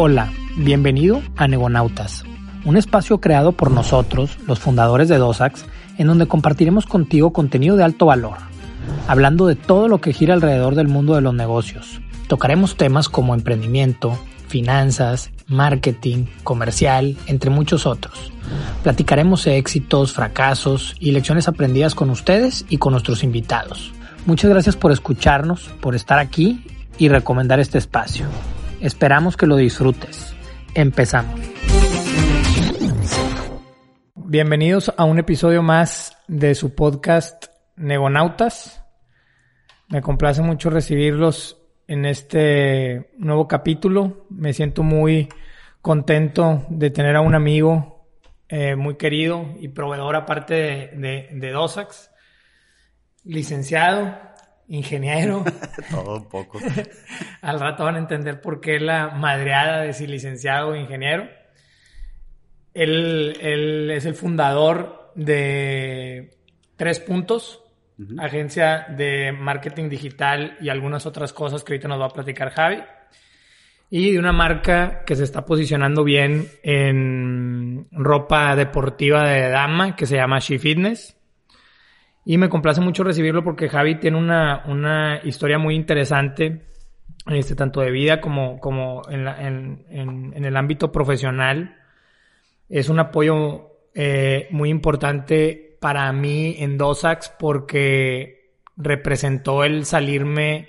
Hola, bienvenido a Negonautas, un espacio creado por nosotros, los fundadores de Dosax, en donde compartiremos contigo contenido de alto valor, hablando de todo lo que gira alrededor del mundo de los negocios. Tocaremos temas como emprendimiento, finanzas, marketing, comercial, entre muchos otros. Platicaremos éxitos, fracasos y lecciones aprendidas con ustedes y con nuestros invitados. Muchas gracias por escucharnos, por estar aquí y recomendar este espacio. Esperamos que lo disfrutes. Empezamos. Bienvenidos a un episodio más de su podcast Negonautas. Me complace mucho recibirlos en este nuevo capítulo. Me siento muy contento de tener a un amigo eh, muy querido y proveedor aparte de, de, de Dosax, licenciado, ingeniero. Todo un poco. Al rato van a entender por qué la madreada de si licenciado o ingeniero. Él, él es el fundador de Tres Puntos, agencia de marketing digital y algunas otras cosas que ahorita nos va a platicar Javi. Y de una marca que se está posicionando bien en ropa deportiva de dama que se llama She Fitness. Y me complace mucho recibirlo porque Javi tiene una, una historia muy interesante, este, tanto de vida como, como en, en el ámbito profesional. Es un apoyo eh, muy importante para mí en Dosax porque representó el salirme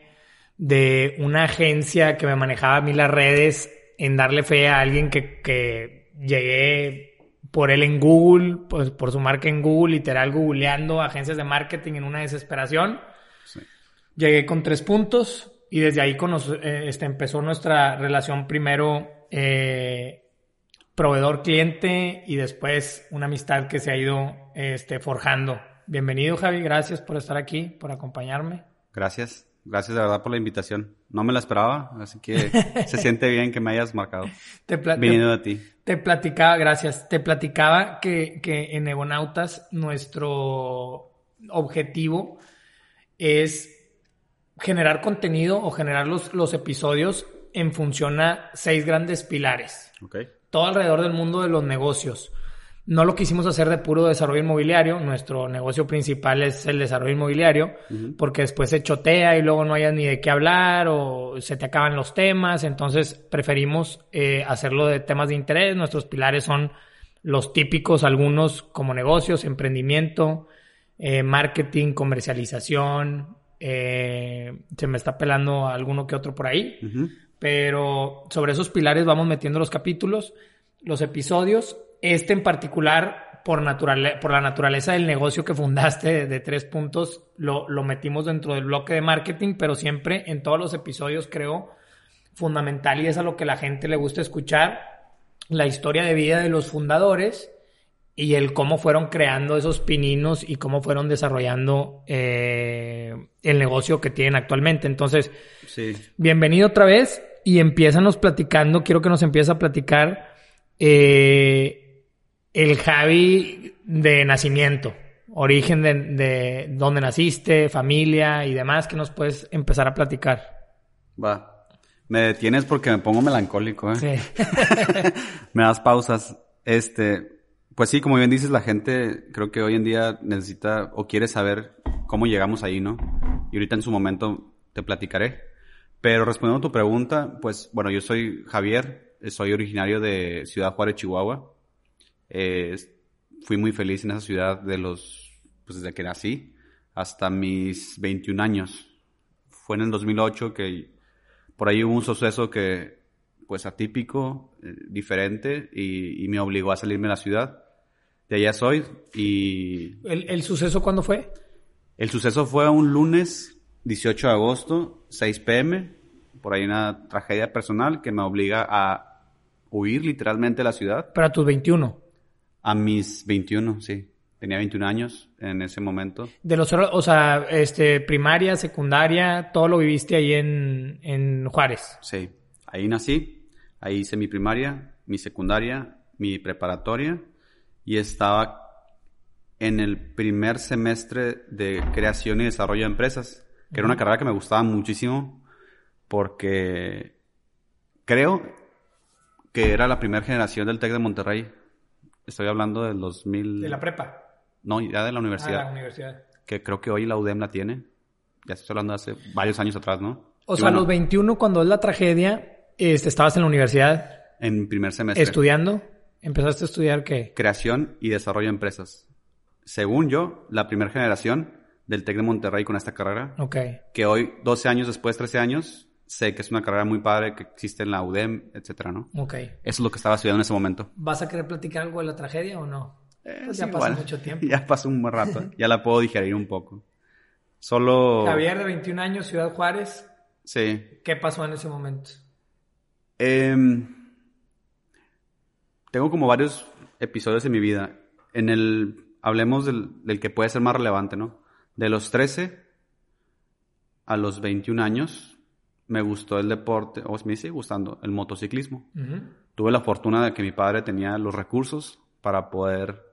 de una agencia que me manejaba a mí las redes en darle fe a alguien que, que llegué por él en Google, pues por su marca en Google, literal googleando agencias de marketing en una desesperación. Sí. Llegué con tres puntos y desde ahí con nos, eh, este, empezó nuestra relación primero eh, proveedor-cliente y después una amistad que se ha ido este, forjando. Bienvenido Javi, gracias por estar aquí, por acompañarme. Gracias, gracias de verdad por la invitación. No me la esperaba, así que se siente bien que me hayas marcado. Te Viniendo de ti. Te platicaba, gracias, te platicaba que, que en Egonautas nuestro objetivo es generar contenido o generar los, los episodios en función a seis grandes pilares. Okay todo alrededor del mundo de los negocios. No lo quisimos hacer de puro desarrollo inmobiliario, nuestro negocio principal es el desarrollo inmobiliario, uh -huh. porque después se chotea y luego no hayas ni de qué hablar o se te acaban los temas, entonces preferimos eh, hacerlo de temas de interés. Nuestros pilares son los típicos, algunos como negocios, emprendimiento, eh, marketing, comercialización, eh, se me está pelando alguno que otro por ahí. Uh -huh. Pero sobre esos pilares vamos metiendo los capítulos, los episodios. Este en particular, por, natural, por la naturaleza del negocio que fundaste de, de tres puntos, lo, lo, metimos dentro del bloque de marketing, pero siempre en todos los episodios creo fundamental y es a lo que la gente le gusta escuchar, la historia de vida de los fundadores y el cómo fueron creando esos pininos y cómo fueron desarrollando eh, el negocio que tienen actualmente. Entonces, sí. bienvenido otra vez y empiezanos platicando, quiero que nos empiece a platicar eh, el Javi de nacimiento, origen de, de dónde naciste, familia y demás, que nos puedes empezar a platicar. Va, me detienes porque me pongo melancólico, ¿eh? Sí. me das pausas. Este, pues sí, como bien dices, la gente creo que hoy en día necesita o quiere saber cómo llegamos ahí, ¿no? Y ahorita en su momento te platicaré. Pero respondiendo a tu pregunta, pues bueno, yo soy Javier, soy originario de Ciudad Juárez, Chihuahua. Eh, fui muy feliz en esa ciudad de los, pues desde que nací hasta mis 21 años. Fue en el 2008 que por ahí hubo un suceso que, pues atípico, eh, diferente, y, y, me obligó a salirme de la ciudad. De allá soy y... ¿El, ¿El suceso cuándo fue? El suceso fue un lunes 18 de agosto, 6 pm, por ahí una tragedia personal que me obliga a huir literalmente de la ciudad. ¿Para tus 21? A mis 21, sí. Tenía 21 años en ese momento. De los, o sea, este, primaria, secundaria, todo lo viviste ahí en, en Juárez. Sí, ahí nací, ahí hice mi primaria, mi secundaria, mi preparatoria y estaba en el primer semestre de creación y desarrollo de empresas que era una carrera que me gustaba muchísimo porque creo que era la primera generación del TEC de Monterrey. Estoy hablando del 2000... De la prepa. No, ya de la Ah, universidad. la universidad. Que creo que hoy la UDEM la tiene. Ya estoy hablando de hace varios años atrás, ¿no? O Y sea, a bueno, los 21, cuando es la tragedia, este, estabas en la universidad En primer semestre. estudiando. ¿Empezaste a estudiar qué? Creación y desarrollo de empresas. Según yo, la primera generación del TEC de Monterrey con esta carrera. Ok. Que hoy, 12 años después, 13 años, sé que es una carrera muy padre que existe en la UDEM, etcétera, ¿no? Ok. Eso es lo que estaba estudiando en ese momento. ¿Vas a querer platicar algo de la tragedia o no? Eh, Pues ya pasó mucho tiempo. Ya pasó un buen rato. ya la puedo digerir un poco. Solo... Javier, de 21 años, Ciudad Juárez. Sí. ¿Qué pasó en ese momento? Em, tengo como varios episodios en mi vida. En el... Hablemos del, del que puede ser más relevante, ¿no? De los 13 a los 21 años me gustó el deporte, o me sigue gustando, el motociclismo. Tuve la fortuna de que mi padre tenía los recursos para poder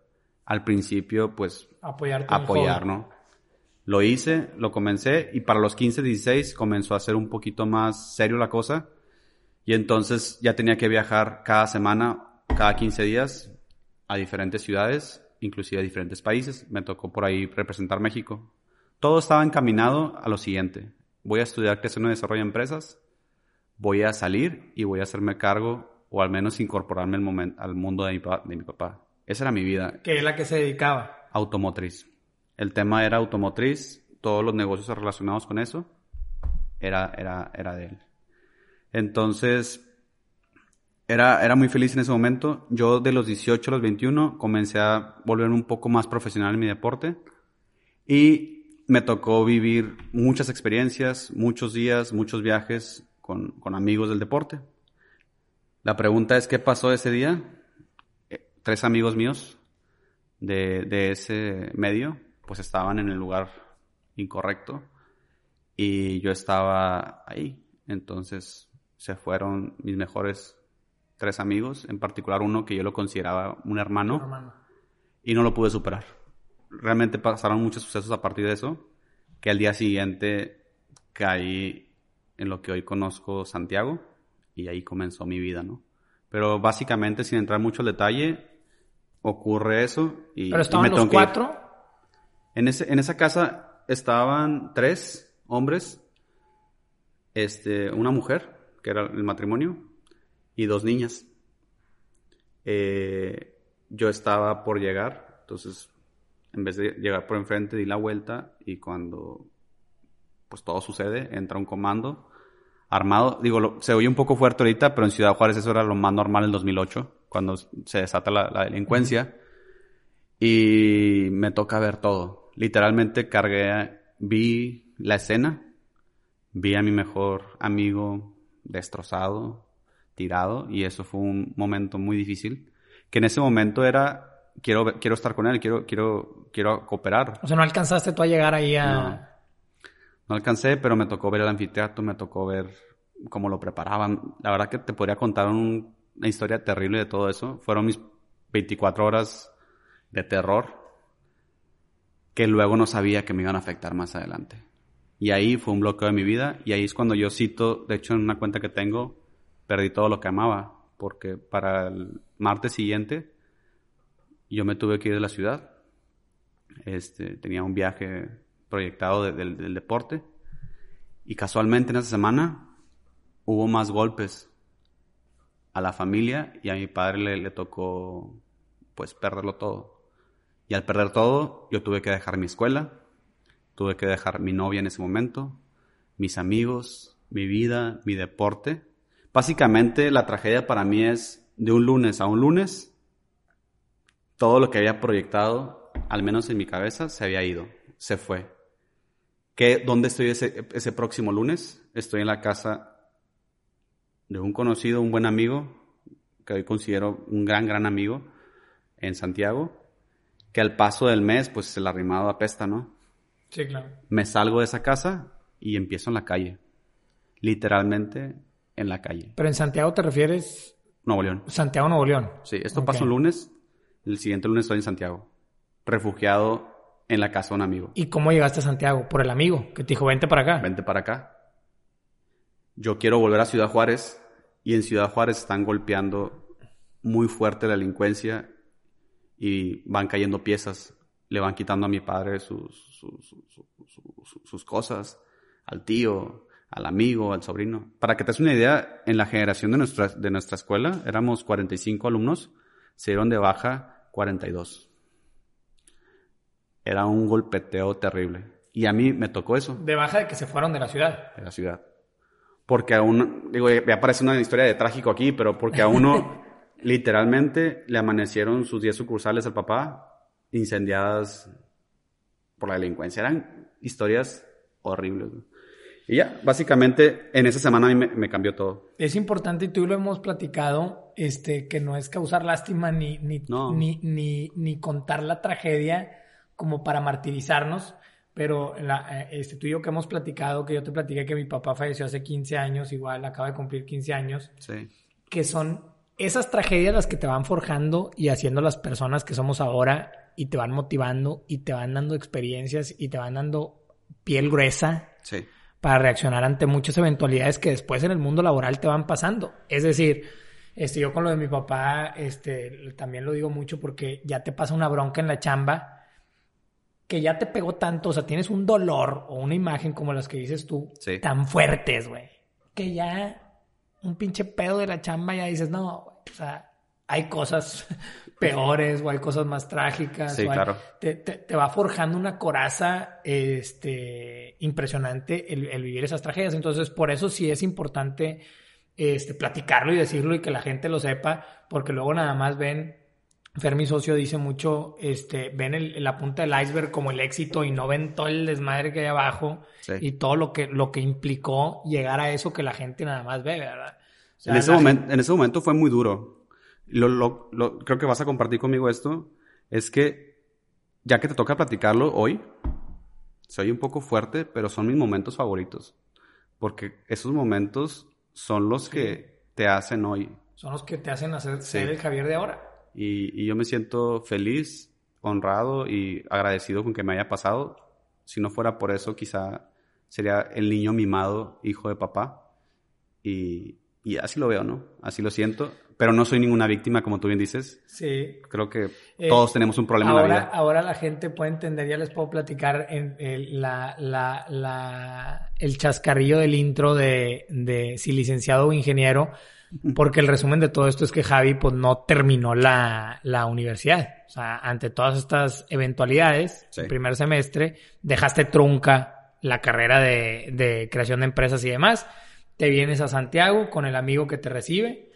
al principio pues Apoyarte. apoyar. ¿no? Lo hice, lo comencé y para los 15, 16 comenzó a ser un poquito más serio la cosa y entonces ya tenía que viajar cada semana, cada 15 días a diferentes ciudades, inclusive a diferentes países. Me tocó por ahí representar México. Todo estaba encaminado a lo siguiente. Voy a estudiar creación y desarrollo de empresas, voy a salir y voy a hacerme cargo o al menos incorporarme al, al mundo de mi, de mi papá. Esa era mi vida Que es la que se dedicaba. automotriz. El tema era automotriz, todos los negocios relacionados con eso era, era, era de él. Entonces, era, era muy feliz en ese momento. Yo de los 18 a los 21 comencé a volverme un poco más profesional en mi deporte y me tocó vivir muchas experiencias, muchos días, muchos viajes con, con amigos del deporte. La pregunta es, ¿qué pasó ese día? Eh, Tres amigos míos de, de ese medio, pues estaban en el lugar incorrecto y yo estaba ahí. Entonces se fueron mis mejores tres amigos, en particular uno que yo lo consideraba un hermano hermano. y no lo pude superar. Realmente pasaron muchos sucesos a partir de eso, que al día siguiente caí en lo que hoy conozco Santiago y ahí comenzó mi vida, ¿no? Pero básicamente, sin entrar mucho al detalle, ocurre eso y, Pero y estaban me los cuatro. En, ese, en esa casa estaban tres hombres, este, una mujer, que era el matrimonio, y dos niñas. Eh, yo estaba por llegar, entonces en vez de llegar por enfrente di la vuelta y cuando pues todo sucede, entra un comando armado, digo, se oye un poco fuerte ahorita, pero en Ciudad Juárez eso era lo más normal en 2008, cuando se desata la, la delincuencia y me toca ver todo. Literalmente cargué, vi la escena, vi a mi mejor amigo destrozado, tirado, y eso fue un momento muy difícil, que en ese momento era, quiero, quiero estar con él, quiero, quiero, quiero cooperar. O sea, no alcanzaste tú a llegar ahí a... No. No alcancé, pero me tocó ver el anfiteatro, me tocó ver cómo lo preparaban. La verdad que te podría contar un- una historia terrible de todo eso. Fueron mis 24 horas de terror que luego no sabía que me iban a afectar más adelante. Y ahí fue un bloqueo de mi vida y ahí es cuando yo cito, de hecho en una cuenta que tengo, perdí todo lo que amaba, porque para el martes siguiente yo me tuve que ir de la ciudad. Este, tenía un viaje proyectado de- del, del deporte y casualmente en esa semana hubo más golpes a la familia y a mi padre le, le tocó pues perderlo todo. Y al perder todo yo tuve que dejar mi escuela, tuve que dejar mi novia en ese momento, mis amigos, mi vida, mi deporte. Básicamente la tragedia para mí es de un lunes a un lunes todo lo que había proyectado, al menos en mi cabeza, se había ido, se fue. ¿Qué, ¿Dónde estoy ese, ese próximo lunes? Estoy en la casa de un conocido, un buen amigo, que hoy considero un gran, gran amigo, en Santiago, que al paso del mes, pues el arrimado apesta, ¿no? Sí, claro. Me salgo de esa casa y empiezo en la calle. Literalmente en la calle. Pero en Santiago te refieres Nuevo León. Santiago, Nuevo León. Sí, esto Ok. pasa un lunes, el siguiente lunes estoy en Santiago, refugiado en la casa de un amigo. ¿Y cómo llegaste a Santiago? Por el amigo que te dijo, vente para acá. Vente para acá. Yo quiero volver a Ciudad Juárez y en Ciudad Juárez están golpeando muy fuerte la delincuencia y van cayendo piezas. Le van quitando a mi padre sus, sus, cosas, al tío, al amigo, al sobrino. Para que te des una idea, en la generación de nuestra, de nuestra escuela éramos 45 alumnos, se dieron de baja 42. Era un golpeteo terrible. Y a mí me tocó eso. De baja de que se fueron de la ciudad. De la ciudad. Porque a uno, digo, ya aparece una historia de trágico aquí, pero porque a uno literalmente le amanecieron sus 10 sucursales al papá incendiadas por la delincuencia. Eran historias horribles. Y ya, básicamente, en esa semana a mí me, cambió todo. Es importante, y tú lo hemos platicado, este, que no es causar lástima ni, ni, ni, ni, ni contar la tragedia como para martirizarnos, pero la, eh, este, tú y yo que hemos platicado, que yo te platiqué que mi papá falleció hace 15 años, igual acaba de cumplir 15 años, sí. que son esas tragedias las que te van forjando y haciendo las personas que somos ahora y te van motivando y te van dando experiencias y te van dando piel gruesa sí. Para reaccionar ante muchas eventualidades que después en el mundo laboral te van pasando. Es decir, este, yo con lo de mi papá, este, también lo digo mucho porque ya te pasa una bronca en la chamba que ya te pegó tanto, o sea, tienes un dolor o una imagen como las que dices tú, tan fuertes, güey, que ya un pinche pedo de la chamba ya dices, no, o sea, hay cosas peores o hay cosas más trágicas. Sí, claro. Te, te, va forjando una coraza este, impresionante el, el, vivir esas tragedias. Entonces, por eso sí es importante este, platicarlo y decirlo y que la gente lo sepa, porque luego nada más ven Fermi Socio dice mucho, este, ven el, la punta del iceberg como el éxito y no ven todo el desmadre que hay abajo y todo lo que, lo que implicó llegar a eso que la gente nada más ve, ¿verdad? en, ese momento, en ese momento fue muy duro. Lo, lo, lo, creo que vas a compartir conmigo esto, es que ya que te toca platicarlo hoy, soy un poco fuerte, pero son mis momentos favoritos. Porque esos momentos son los que te hacen hoy. Son los que te hacen hacer ser el Javier de ahora. Y, yo me siento feliz, honrado y agradecido con que me haya pasado. Si no fuera por eso, quizá sería el niño mimado, hijo de papá. Y, y así lo veo, ¿no? Así lo siento. Pero no soy ninguna víctima, como tú bien dices. Sí. Creo que eh, todos tenemos un problema en la vida. Ahora la gente puede entender, ya les puedo platicar en el, la, la, la, el chascarrillo del intro de, de si licenciado o ingeniero porque el resumen de todo esto es que Javi pues no terminó la, la universidad. O sea, ante todas estas eventualidades, el primer semestre, dejaste trunca la carrera de, de creación de empresas y demás. Te vienes a Santiago con el amigo que te recibe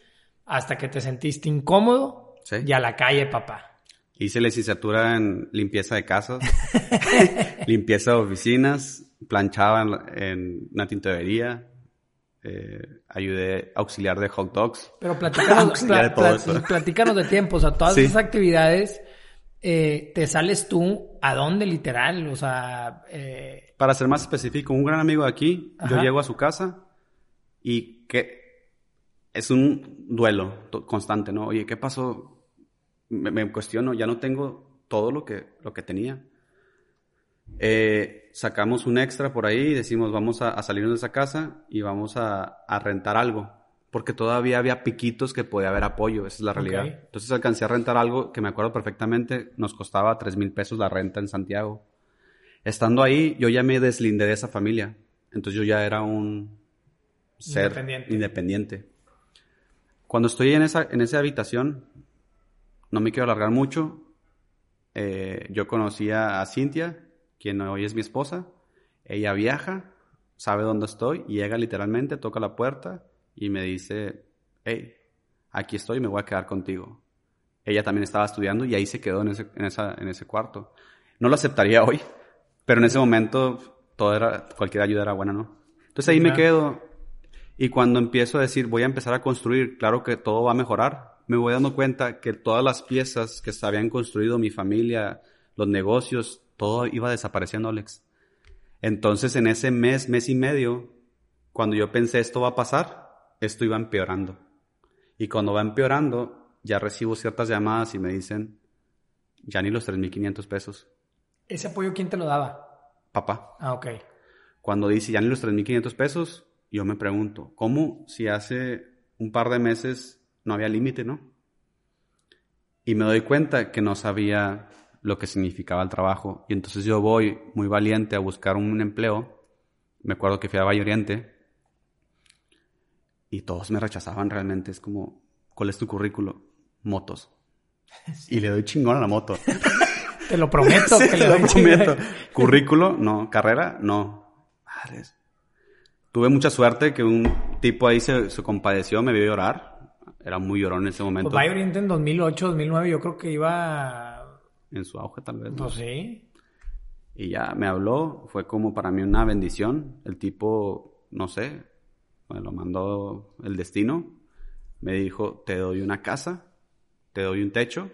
hasta que te sentiste incómodo y a la calle, papá. Hice licenciatura en limpieza de casas, limpieza de oficinas, planchaba en, en una tintorería, eh, ayudé auxiliar de hot dogs. Pero platícanos, de, platícanos de tiempo, o sea, todas esas actividades, eh, ¿te sales tú a dónde literal? O sea... Eh... Para ser más específico, un gran amigo de aquí, yo llego a su casa y que es un duelo constante, ¿no? Oye, ¿qué pasó? Me, me, cuestiono, ya no tengo todo lo que, lo que tenía. Eh, sacamos un extra por ahí y decimos vamos a, salirnos de esa casa y vamos a, rentar algo. Porque todavía había piquitos que podía haber apoyo, esa es la realidad. Entonces alcancé a rentar algo que me acuerdo perfectamente, nos costaba tres mil pesos la renta en Santiago. Estando ahí, yo ya me deslindé de esa familia. Entonces yo ya era un ser independiente. Cuando estoy en esa, en esa habitación, no me quiero alargar mucho, eh, yo conocía a Cintia, quien hoy es mi esposa. Ella viaja, sabe dónde estoy, y llega literalmente, toca la puerta y me dice, hey, aquí estoy, me voy a quedar contigo. Ella también estaba estudiando y ahí se quedó en ese, en esa, en ese cuarto. No lo aceptaría hoy, pero en ese momento todo era, cualquier ayuda era buena, ¿no? Entonces ahí me quedo y cuando empiezo a decir voy a empezar a construir, claro que todo va a mejorar, me voy dando cuenta que todas las piezas que se habían construido mi familia, los negocios, todo iba desapareciendo, Alex. Entonces, en ese mes, mes y medio, cuando yo pensé esto va a pasar, esto iba empeorando. Y cuando va empeorando, ya recibo ciertas llamadas y me dicen, ya ni los 3.500 pesos. ¿Ese apoyo quién te lo daba? Papá. Ah, ok. Cuando dice ya ni los 3.500 pesos, yo me pregunto, ¿cómo si hace un par de meses no había límite, ¿no? Y me doy cuenta que no sabía lo que significaba el trabajo. Y entonces yo voy muy valiente a buscar un empleo. Me acuerdo que fui a Valle Oriente. Y todos me rechazaban realmente. Es como, ¿cuál es tu currículo? Motos. Y le doy chingón a la moto. Te lo prometo. que le doy lo prometo. Currículo, no. Carrera, no. Madres. Tuve mucha suerte que un tipo ahí se, se compadeció, me vio llorar. Era muy llorón en ese momento. Pues Oriente en 2008, 2009, yo creo que iba... En su auge tal vez. Pues sí. Y ya me habló, fue como para mí una bendición. El tipo, no sé, me lo mandó el destino. Me dijo, te doy una casa, te doy un techo,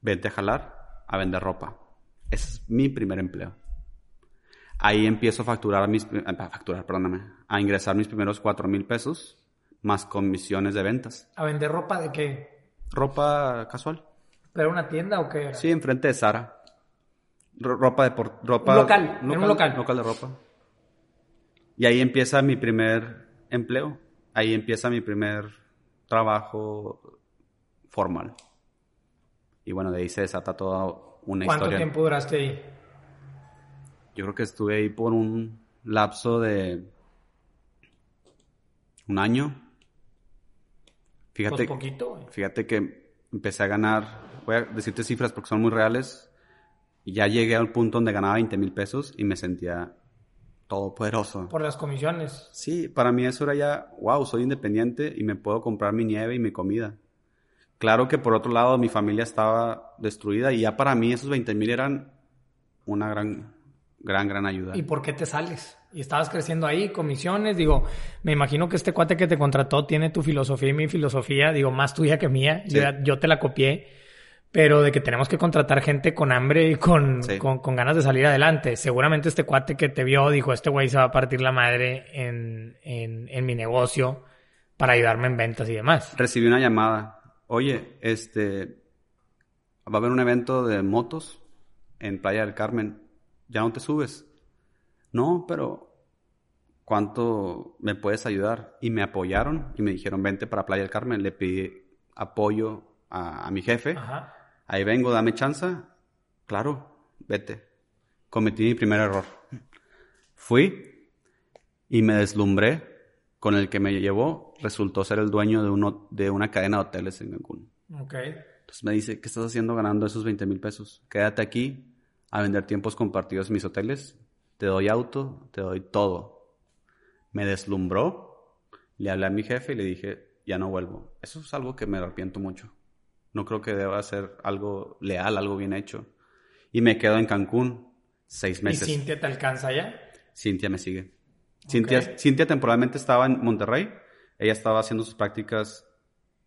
vente a jalar, a vender ropa. Ese es mi primer empleo. Ahí empiezo a facturar mis, a facturar, perdóname, a ingresar mis primeros cuatro mil pesos más comisiones de ventas. ¿A vender ropa de qué? Ropa casual. ¿Pero una tienda o qué? Sí, enfrente de Sara. ropa de por, ropa local, un local. Local de ropa. Y ahí empieza mi primer empleo. Ahí empieza mi primer trabajo formal. Y bueno, de ahí se desata toda una historia. ¿Cuánto tiempo duraste ahí? Yo creo que estuve ahí por un lapso de un año. Fíjate, pues poquito, fíjate que empecé a ganar, voy a decirte cifras porque son muy reales, y ya llegué al punto donde ganaba 20 mil pesos y me sentía todopoderoso. Por las comisiones. Sí, para mí eso era ya, wow, soy independiente y me puedo comprar mi nieve y mi comida. Claro que por otro lado mi familia estaba destruida y ya para mí esos 20 mil eran una gran, gran, gran ayuda. ¿Y por qué te sales? y estabas creciendo ahí, comisiones, digo, me imagino que este cuate que te contrató tiene tu filosofía y mi filosofía, digo, más tuya que mía, yo, te la copié, pero de que tenemos que contratar gente con hambre y con, con, ganas de salir adelante. Seguramente este cuate que te vio dijo, este güey se va a partir la madre en, en, en mi negocio para ayudarme en ventas y demás. Recibí una llamada, oye, este, va a haber un evento de motos en Playa del Carmen, ¿ya no te subes? No, pero ¿cuánto me puedes ayudar? Y me apoyaron y me dijeron, vente para Playa del Carmen. Le pedí apoyo a, mi jefe. Ahí vengo, dame chance. Claro, vete. Cometí mi primer error. Fui y me deslumbré con el que me llevó. Resultó ser el dueño de, uno, de una cadena de hoteles en Cancún. Entonces me dice, ¿qué estás haciendo ganando esos 20 mil pesos? Quédate aquí a vender tiempos compartidos en mis hoteles. Te doy auto, te doy todo me deslumbró, le hablé a mi jefe y le dije, ya no vuelvo. Eso es algo que me arrepiento mucho. No creo que deba ser algo leal, algo bien hecho. Y me quedo en Cancún seis meses. ¿Y Cintia te alcanza ya? Cintia me sigue. Cintia, Cintia temporalmente estaba en Monterrey. Ella estaba haciendo sus prácticas,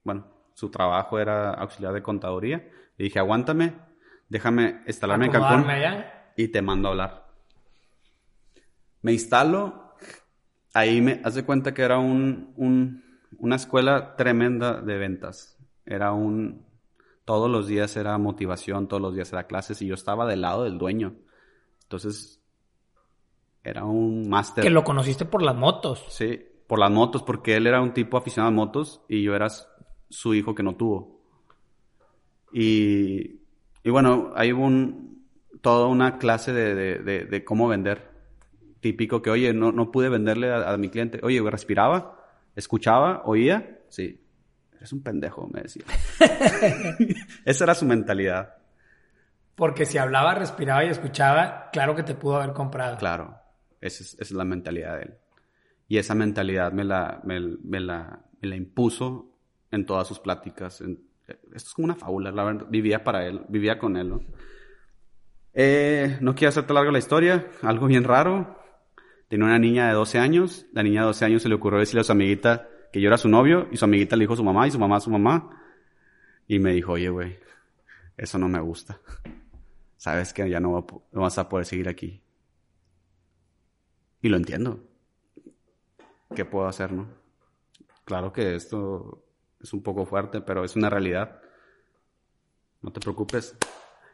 bueno, su trabajo era auxiliar de contaduría. Le dije, aguántame, déjame instalarme en Cancún y te mando a hablar. Me instalo ahí me hace cuenta que era un, una escuela tremenda de ventas. Era un, todos los días era motivación, todos los días era clases y yo estaba del lado del dueño. Entonces, era un máster. Que lo conociste por las motos. Sí, por las motos, porque él era un tipo aficionado a motos y yo era su hijo que no tuvo. Y, y bueno, hay un, toda una clase de, de cómo vender típico que, oye, no, no pude venderle a, mi cliente. Oye, respiraba, escuchaba, oía. Sí, eres un pendejo, me decía. Esa era su mentalidad. Porque si hablaba, respiraba y escuchaba, claro que te pudo haber comprado. Claro, esa es, la mentalidad de él. Y esa mentalidad me la, me, la, la impuso en todas sus pláticas. Esto es como una fábula, la verdad. Vivía para él, vivía con él, ¿no? Eh, no quiero hacerte larga la historia, algo bien raro. Tenía una niña de 12 años. La niña de 12 años se le ocurrió decirle a su amiguita que yo era su novio y su amiguita le dijo a su mamá y su mamá a su mamá. Y me dijo, oye, güey, eso no me gusta. Sabes que ya no, vas a poder seguir aquí. Y lo entiendo. ¿Qué puedo hacer, no? Claro que esto es un poco fuerte, pero es una realidad. No te preocupes.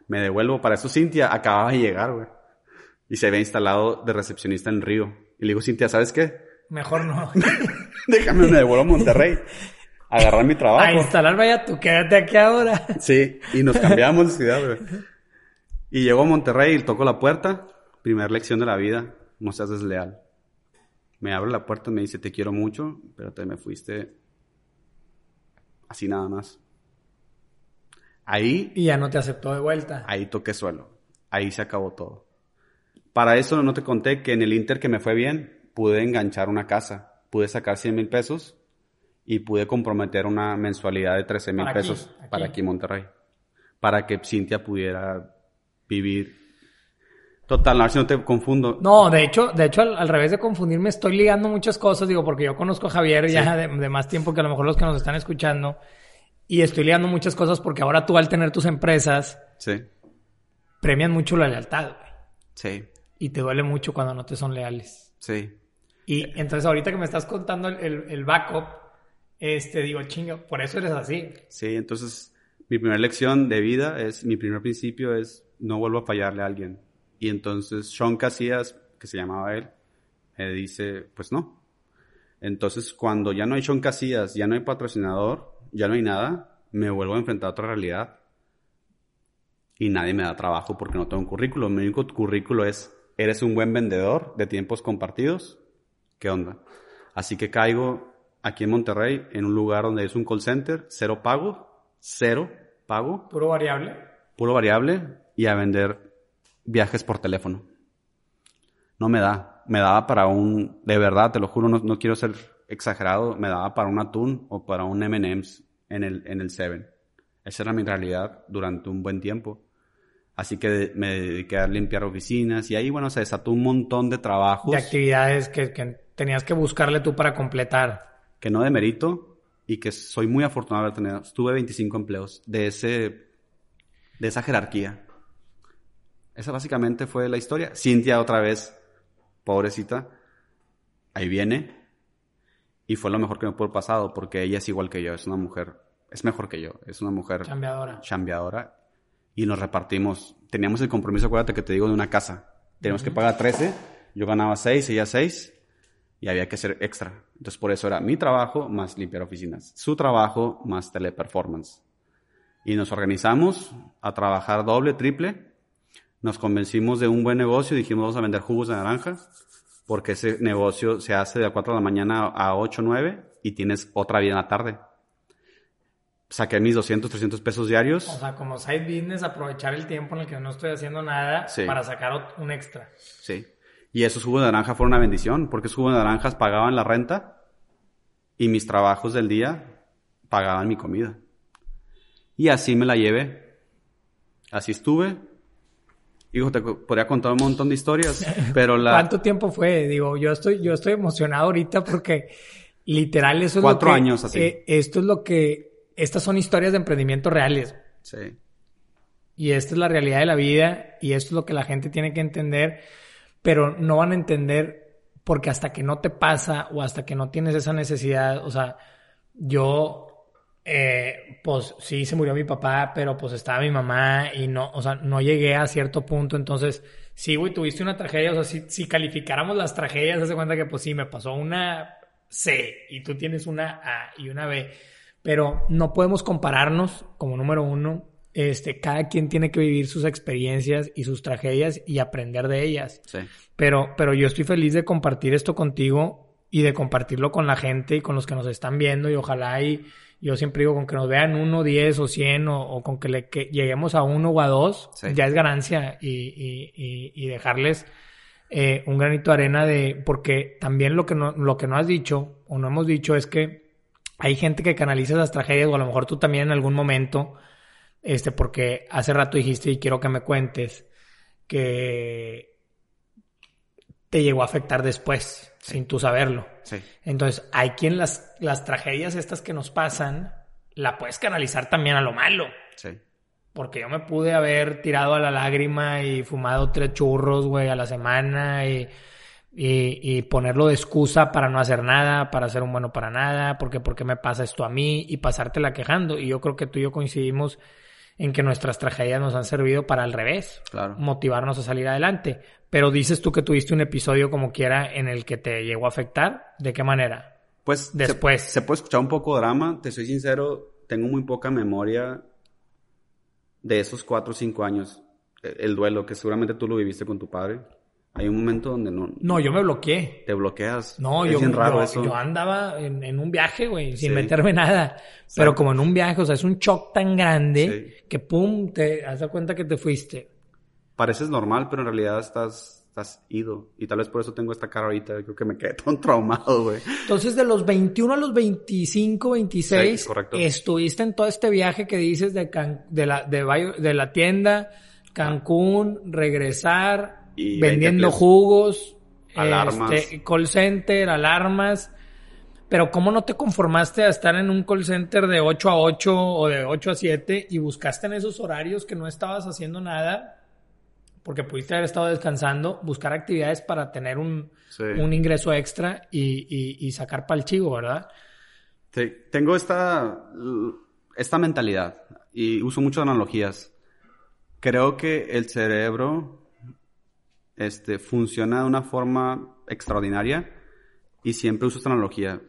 Me devuelvo. Para eso Cintia acababa de llegar, güey y se había instalado de recepcionista en Río. Y le digo, Cintia, ¿sabes qué? Mejor no. Déjame, me devuelvo a Monterrey. Agarrar mi trabajo. A instalar, vaya, tú quédate aquí ahora. Sí, y nos cambiamos de ciudad, güey. Y llego a Monterrey y toco la puerta. Primera lección de la vida, no seas desleal. Me abre la puerta y me dice, te quiero mucho, pero te me fuiste así nada más. Ahí... Y ya no te aceptó de vuelta. Ahí toqué suelo. Ahí se acabó todo. Para eso no te conté que en el Inter que me fue bien, pude enganchar una casa. Pude sacar 100 mil pesos y pude comprometer una mensualidad de 13 mil pesos para aquí en Monterrey. Para que Cintia pudiera vivir. Total, a ver si no te confundo. No, de hecho, de hecho, al, revés de confundirme, estoy ligando muchas cosas, digo, porque yo conozco a Javier ya de, más tiempo que a lo mejor los que nos están escuchando, y estoy ligando muchas cosas porque ahora tú al tener tus empresas, sí. premian mucho la lealtad, güey. Sí. Y te duele mucho cuando no te son leales. Sí. Y entonces ahorita que me estás contando el, el backup, este, digo, chingo, por eso eres así. Sí, entonces mi primera lección de vida es, mi primer principio es, no vuelvo a fallarle a alguien. Y entonces Sean Casillas, que se llamaba él, me dice, pues no. Entonces cuando ya no hay Sean Casillas, ya no hay patrocinador, ya no hay nada, me vuelvo a enfrentar a otra realidad. Y nadie me da trabajo porque no tengo un currículo. Mi único currículo es, eres un buen vendedor de tiempos compartidos. ¿Qué onda? Así que caigo aquí en Monterrey en un lugar donde es un call center, cero pago, cero pago. Puro variable. Puro variable y a vender viajes por teléfono. No me da. Me daba para un, de verdad, te lo juro, no, quiero ser exagerado, me daba para un atún o para un M&M's en el, en el Seven. Esa era mi realidad durante un buen tiempo. Así que me dediqué a limpiar oficinas y ahí, bueno, se desató un montón de trabajos. De actividades que, que tenías que buscarle tú para completar. Que no de mérito, y que soy muy afortunado de haber tenido. Tuve 25 empleos de, ese, de esa jerarquía. Esa básicamente fue la historia. Cintia otra vez, pobrecita, ahí viene. Y fue lo mejor que me pudo pasado porque ella es igual que yo, es una mujer, es mejor que yo, es una mujer chambeadora. chambeadora. Y nos repartimos. Teníamos el compromiso, acuérdate que te digo, de una casa. Tenemos que pagar 13, yo ganaba 6, ella 6 y había que hacer extra. Entonces por eso era mi trabajo más limpiar oficinas, su trabajo más teleperformance. Y nos organizamos a trabajar doble, triple. Nos convencimos de un buen negocio, dijimos vamos a vender jugos de naranja, porque ese negocio se hace de 4 de la mañana a 8, 9 y tienes otra vida en la tarde. Saqué mis 200, 300 pesos diarios. O sea, como side business, aprovechar el tiempo en el que no estoy haciendo nada para sacar un extra. Sí. Y esos jugos de naranja fueron una bendición, porque esos jugos de naranjas pagaban la renta y mis trabajos del día pagaban mi comida. Y así me la llevé. Así estuve. Hijo, te podría contar un montón de historias, pero la... ¿Cuánto tiempo fue? Digo, yo estoy, yo estoy emocionado ahorita porque literal eso es Cuatro lo que... años así. Eh, esto es lo que... Estas son historias de emprendimiento reales. Sí. Y esta es la realidad de la vida y esto es lo que la gente tiene que entender pero no van a entender porque hasta que no te pasa o hasta que no tienes esa necesidad, o sea, yo, eh, pues sí se murió mi papá, pero pues estaba mi mamá y no, o sea, no llegué a cierto punto, entonces, sí, güey, tuviste una tragedia, o sea, si, si calificáramos las tragedias, se cuenta que pues sí, me pasó una C y tú tienes una A y una B, pero no podemos compararnos como número uno este, cada quien tiene que vivir sus experiencias y sus tragedias y aprender de ellas. Sí. Pero, pero yo estoy feliz de compartir esto contigo y de compartirlo con la gente y con los que nos están viendo y ojalá y yo siempre digo con que nos vean uno, diez o cien o, con que, le, lleguemos a uno o a dos, ya es ganancia y, y, y, dejarles eh, un granito de arena de, porque también lo que no, lo que no has dicho o no hemos dicho es que hay gente que canaliza esas tragedias o a lo mejor tú también en algún momento este, porque hace rato dijiste y quiero que me cuentes que te llegó a afectar después, sin tú saberlo. Sí. Entonces, hay quien las, las tragedias estas que nos pasan, la puedes canalizar también a lo malo. Sí. Porque yo me pude haber tirado a la lágrima y fumado tres churros, güey, a la semana y, y, y, ponerlo de excusa para no hacer nada, para ser un bueno para nada, porque por qué me pasa esto a mí y pasártela quejando. Y yo creo que tú y yo coincidimos en que nuestras tragedias nos han servido para al revés, Claro. motivarnos a salir adelante. Pero dices tú que tuviste un episodio como quiera en el que te llegó a afectar, ¿de qué manera? Pues se- Después. Se, puede escuchar un poco drama, te soy sincero, tengo muy poca memoria de esos cuatro o cinco años. El, el duelo, que seguramente tú lo viviste con tu padre. Hay un momento donde no No, yo me bloqueé. te bloqueas. No, es yo, bien raro yo, eso. yo andaba en, en un viaje, güey, sin Sí. meterme nada. Pero como en un viaje, o sea, es un shock tan grande Sí. que pum, te das cuenta que te fuiste. Pareces normal, pero en realidad estás, estás ido. Y tal vez por eso tengo esta cara ahorita. Creo que me quedé tan traumado, güey. Entonces, de los 21 a los 25, 26, Sí, correcto. estuviste en todo este viaje que dices de, Can- de, la, de la tienda, Cancún, regresar, Y vendiendo 20 jugos, Alarmas. este, call center, alarmas. Pero ¿cómo no te conformaste a estar en un call center de 8 a 8 o de 8 a 7 y buscaste en esos horarios que no estabas haciendo nada? Porque pudiste haber estado descansando, buscar actividades para tener un, Sí. un ingreso extra y, y, y sacar para el chivo, ¿verdad? Sí, tengo esta, esta mentalidad y uso muchas analogías. Creo que el cerebro este, funciona de una forma extraordinaria y siempre uso esta analogía.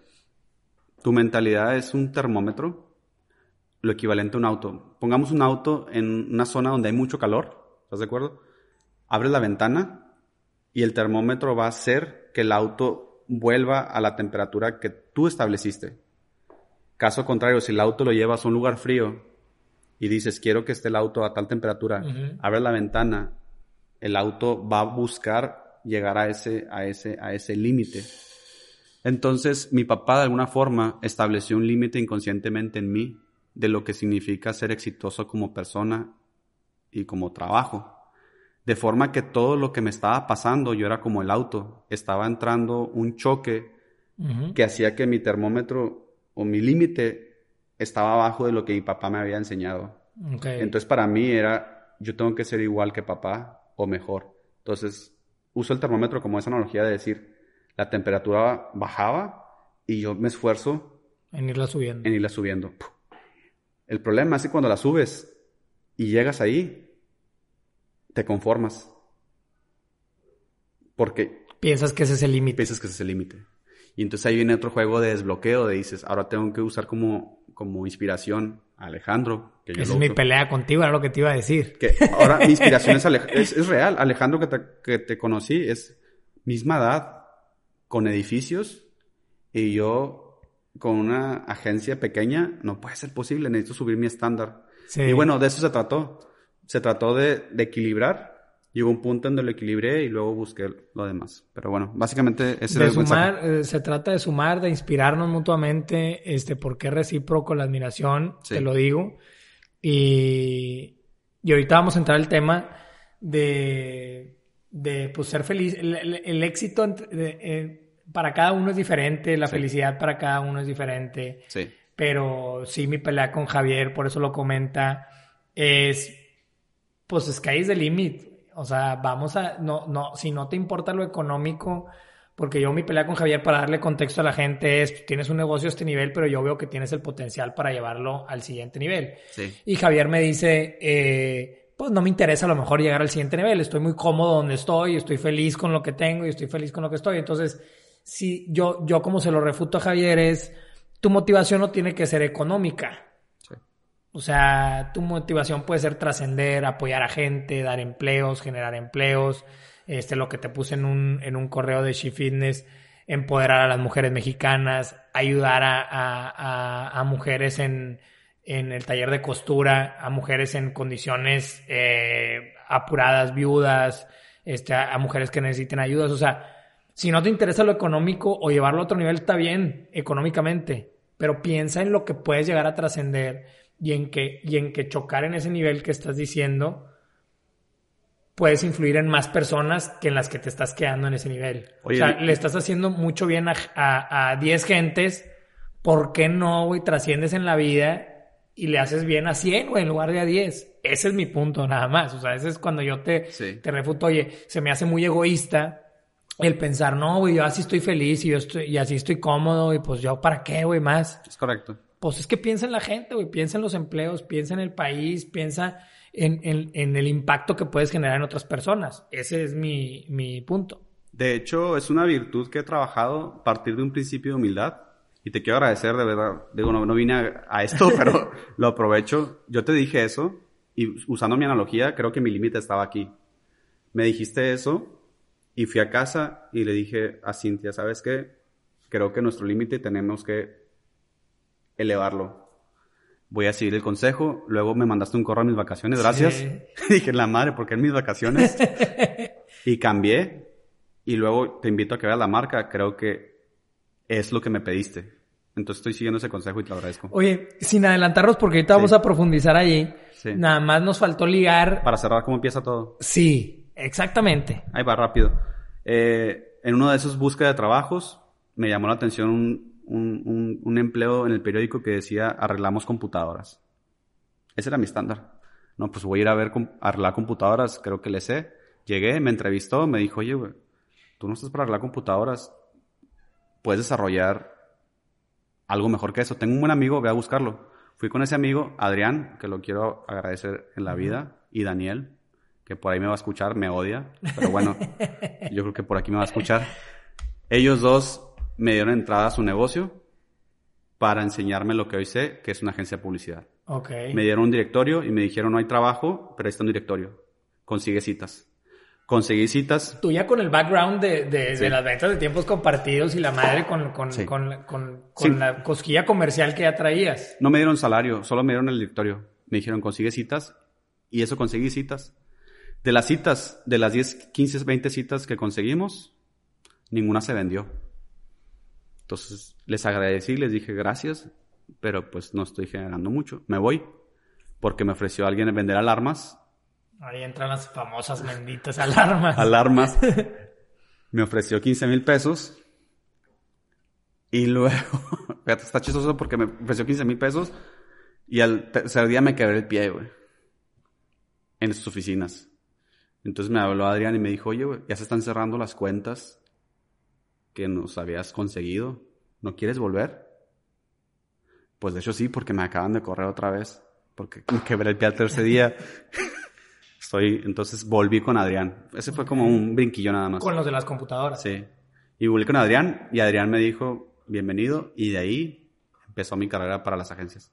Tu mentalidad es un termómetro, lo equivalente a un auto. Pongamos un auto en una zona donde hay mucho calor, ¿estás de acuerdo? Abres la ventana y el termómetro va a hacer que el auto vuelva a la temperatura que tú estableciste. Caso contrario, si el auto lo llevas a un lugar frío y dices, quiero que esté el auto a tal temperatura, Ujú. abres la ventana, el auto va a buscar llegar a ese, a ese, a ese límite. Entonces, mi papá de alguna forma estableció un límite inconscientemente en mí de lo que significa ser exitoso como persona y como trabajo. De forma que todo lo que me estaba pasando, yo era como el auto, estaba entrando un choque que hacía que mi termómetro o mi límite estaba abajo de lo que mi papá me había enseñado. Entonces para mí era, yo tengo que ser igual que papá o mejor. Entonces uso el termómetro como esa analogía de decir, la temperatura bajaba y yo me esfuerzo en irla subiendo. en irla subiendo. El problema es que cuando la subes y llegas ahí, te conformas. Porque Piensas que ese es el límite. piensas que ese es el límite. Y entonces ahí viene otro juego de desbloqueo, de dices, ahora tengo que usar como, como inspiración Alejandro. Que yo Esa lo es mi pelea contigo, era lo que te iba a decir. Que ahora mi inspiración es, Alej- es, es real. Alejandro que te, que te conocí es misma edad, con edificios, y yo con una agencia pequeña, no puede ser posible, necesito subir mi estándar. Sí. Y bueno, de eso se trató. Se trató de, de equilibrar. Llegó un punto en donde lo equilibré y luego busqué lo demás. Pero bueno, básicamente ese de es el sumar, eh, se trata de sumar, de inspirarnos mutuamente, este, porque es recíproco la admiración, Sí. te lo digo. Y, y ahorita vamos a entrar al tema de, de pues, ser feliz. El, el- el éxito entre- de- eh, para cada uno es diferente, la Sí. felicidad para cada uno es diferente. Sí. pero sí mi pelea con Javier, por eso lo comenta, es, pues sky is the limit. O sea, vamos a, no, no, si no te importa lo económico, porque yo mi pelea con Javier para darle contexto a la gente es, tienes un negocio a este nivel, pero yo veo que tienes el potencial para llevarlo al siguiente nivel. Sí. Y Javier me dice, eh, pues no me interesa a lo mejor llegar al siguiente nivel, estoy muy cómodo donde estoy, estoy feliz con lo que tengo y estoy feliz con lo que estoy. Entonces, si yo, yo como se lo refuto a Javier es, tu motivación no tiene que ser económica. O sea, tu motivación puede ser trascender, apoyar a gente, dar empleos, generar empleos. Este, lo que te puse en un, en un correo de She Fitness, empoderar a las mujeres mexicanas, ayudar a, a- a- mujeres en, en el taller de costura, a mujeres en condiciones eh, apuradas, viudas, este, a mujeres que necesiten ayudas. O sea, si no te interesa lo económico o llevarlo a otro nivel, está bien económicamente, pero piensa en lo que puedes llegar a trascender y en que, y en que chocar en ese nivel que estás diciendo puedes influir en más personas que en las que te estás quedando en ese nivel. Oye, o sea, le estás haciendo mucho bien a, a, a 10 gentes, ¿por qué no, güey, trasciendes en la vida y le haces bien a 100, güey, en lugar de a 10? Ese es mi punto, nada más. O sea, ese es cuando yo te, Sí. te refuto, oye, se me hace muy egoísta el pensar, no, güey, yo así estoy feliz y yo estoy, y así estoy cómodo y pues yo, ¿para qué, güey, más? Es correcto. Pues es que piensa en la gente, güey, piensa en los empleos, piensa en el país, piensa en, el impacto que puedes generar en otras personas. Ese es mi, mi punto. De hecho, es una virtud que he trabajado a partir de un principio de humildad. Y te quiero agradecer, de verdad. Digo, no, no vine a, a esto, pero lo aprovecho. Yo te dije eso y usando mi analogía, creo que mi límite estaba aquí. Me dijiste eso y fui a casa y le dije a Cintia, ¿sabes qué? Creo que nuestro límite tenemos que elevarlo. Voy a seguir el consejo. Luego me mandaste un correo a mis vacaciones, gracias. dije, la madre, ¿por qué en mis vacaciones? y cambié. Y luego te invito a que veas la marca. Creo que es lo que me pediste. Entonces estoy siguiendo ese consejo y te lo agradezco. Oye, sin adelantarnos, porque ahorita vamos a profundizar allí. Nada más nos faltó ligar. Para cerrar cómo empieza todo. Sí, exactamente. Ahí va rápido. Eh, en uno de esos búsqueda de trabajos, me llamó la atención un, un, un, empleo en el periódico que decía arreglamos computadoras. Ese era mi estándar. No, pues voy a ir a ver arreglar computadoras, creo que le sé. Llegué, me entrevistó, me dijo, oye, güey, tú no estás para arreglar computadoras, puedes desarrollar algo mejor que eso. Tengo un buen amigo, voy a buscarlo. Fui con ese amigo, Adrián, que lo quiero agradecer en la vida, y Daniel, que por ahí me va a escuchar, me odia, pero bueno, yo creo que por aquí me va a escuchar. Ellos dos me dieron entrada a su negocio para enseñarme lo que hoy sé, que es una agencia de publicidad. Okay. Me dieron un directorio y me dijeron, no hay trabajo, pero ahí está un directorio. Consigue citas conseguí citas. Tú ya con el background de, de, las ventas de tiempos compartidos y la madre con, con, con, con, la cosquilla comercial que ya traías. No me dieron salario, solo me dieron el directorio. Me dijeron, consigue citas. Y eso conseguí citas. De las citas, de las 10, 15, 20 citas que conseguimos, ninguna se vendió. Entonces les agradecí, les dije gracias, pero pues no estoy generando mucho. Me voy porque me ofreció alguien vender alarmas Ahí entran las famosas benditas alarmas. Alarmas. Me ofreció 15 mil pesos. Y luego, fíjate, está chistoso porque me ofreció 15 mil pesos. Y al tercer día me quebré el pie, güey. En sus oficinas. Entonces me habló Adrián y me dijo, oye, güey, ya se están cerrando las cuentas que nos habías conseguido. ¿No quieres volver? Pues de hecho sí, porque me acaban de correr otra vez. Porque me quebré el pie al tercer día. Estoy, entonces volví con Adrián. Ese fue como un brinquillo nada más. Con los de las computadoras. Sí. Y volví con Adrián y Adrián me dijo, bienvenido. Y de ahí empezó mi carrera para las agencias.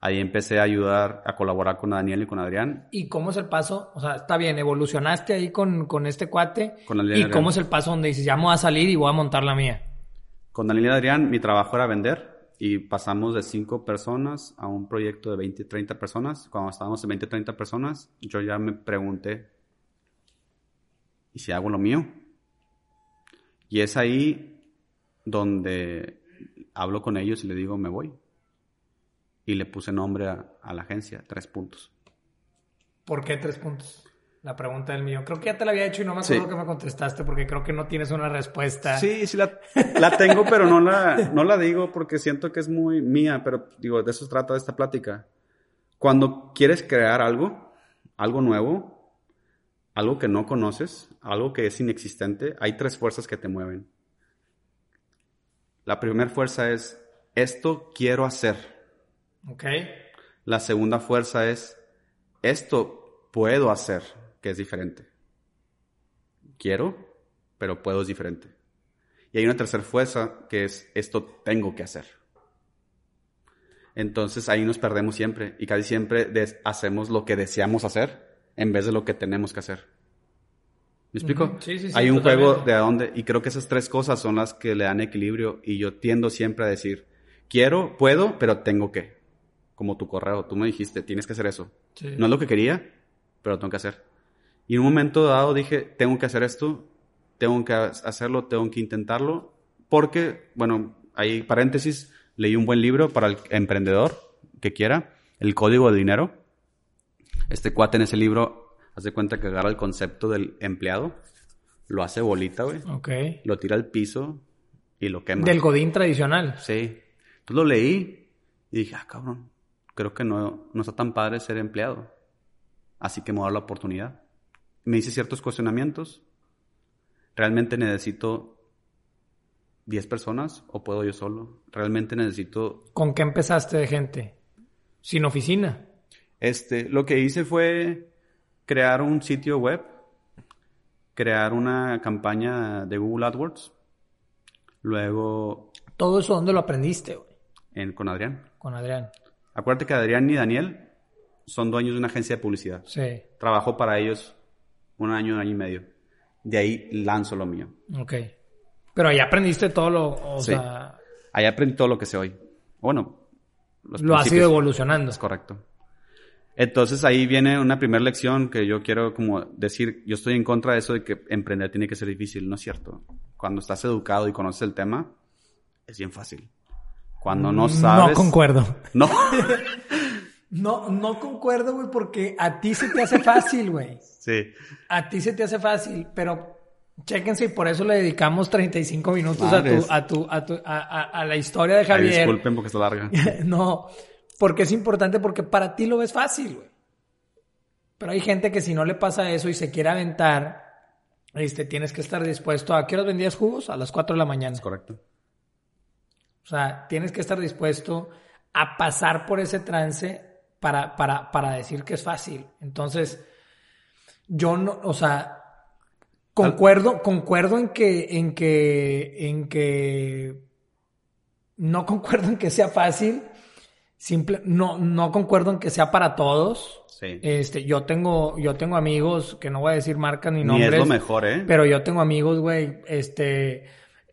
Ahí empecé a ayudar, a colaborar con Daniel y con Adrián. ¿Y cómo es el paso? O sea, está bien, evolucionaste ahí con, con este cuate. Con ¿Y cómo es el paso donde dices, ya me voy a salir y voy a montar la mía? Con Daniel y Adrián, mi trabajo era vender y pasamos de 5 personas a un proyecto de 20, 30 personas. Cuando estábamos en 20, 30 personas, yo ya me pregunté, ¿y si hago lo mío? Y es ahí donde hablo con ellos y le digo, me voy. Y le puse nombre a, a la agencia, tres puntos. ¿Por qué tres puntos? La pregunta del mío. Creo que ya te la había hecho y no me acuerdo que me contestaste porque creo que no tienes una respuesta. Sí, sí la, la tengo, pero no la, no la digo porque siento que es muy mía, pero digo, de eso trata esta plática. Cuando quieres crear algo, algo nuevo, algo que no conoces, algo que es inexistente, hay tres fuerzas que te mueven. La primera fuerza es, esto quiero hacer. Ok. La segunda fuerza es, esto puedo hacer que es diferente. Quiero, pero puedo es diferente. Y hay una tercera fuerza que es esto tengo que hacer. Entonces ahí nos perdemos siempre y casi siempre hacemos lo que deseamos hacer en vez de lo que tenemos que hacer. ¿Me explico? sí, sí, sí, hay un juego de a dónde y creo que esas tres cosas son las que le dan equilibrio y yo tiendo siempre a decir, quiero, puedo, pero tengo que. Como tu correo, tú me dijiste, tienes que hacer eso. No es lo que quería, pero lo tengo que hacer. Y en un momento dado dije, tengo que hacer esto, tengo que hacerlo, tengo que intentarlo, porque, bueno, hay paréntesis, leí un buen libro para el emprendedor que quiera, El Código de Dinero. Este cuate en ese libro hace cuenta que agarra el concepto del empleado, lo hace bolita, güey. Ok. Lo tira al piso y lo quema. Del godín tradicional. Sí. Entonces lo leí y dije, ah, cabrón, creo que no, no está tan padre ser empleado. Así que me voy a dar la oportunidad me hice ciertos cuestionamientos. Realmente necesito 10 personas o puedo yo solo. Realmente necesito... ¿Con qué empezaste de gente? ¿Sin oficina? Este, lo que hice fue crear un sitio web, crear una campaña de Google AdWords, luego... ¿Todo eso dónde lo aprendiste, güey? En, con Adrián. Con Adrián. Acuérdate que Adrián y Daniel son dueños de una agencia de publicidad. Sí. Trabajo para ellos un año, un año y medio. De ahí lanzo lo mío. Ok. Pero ahí aprendiste todo lo, o Sí. sea, Ahí aprendí todo lo que sé hoy. Bueno, los lo has ido evolucionando. Es correcto. Entonces ahí viene una primera lección que yo quiero como decir, yo estoy en contra de eso de que emprender tiene que ser difícil, no es cierto. Cuando estás educado y conoces el tema, es bien fácil. Cuando no sabes... No concuerdo. No. No, no concuerdo, güey, porque a ti se te hace fácil, güey. sí. A ti se te hace fácil, pero chéquense y por eso le dedicamos 35 minutos a tu, a tu, a tu, a, a- a la historia de Ay, Javier. disculpen porque está larga. no, porque es importante porque para ti lo ves fácil, güey. Pero hay gente que si no le pasa eso y se quiere aventar, este, tienes que estar dispuesto a... ¿Qué horas vendías jugos? A las 4 de la mañana. Es correcto. O sea, tienes que estar dispuesto a pasar por ese trance para, para, para decir que es fácil. Entonces, yo no, o sea, concuerdo, concuerdo en que, en que, en que, no concuerdo en que sea fácil, simple, no, no concuerdo en que sea para todos. Sí. Este, yo tengo, yo tengo amigos que no voy a decir marcas ni Ni nombres. es lo mejor, ¿eh? Pero yo tengo amigos, güey, este,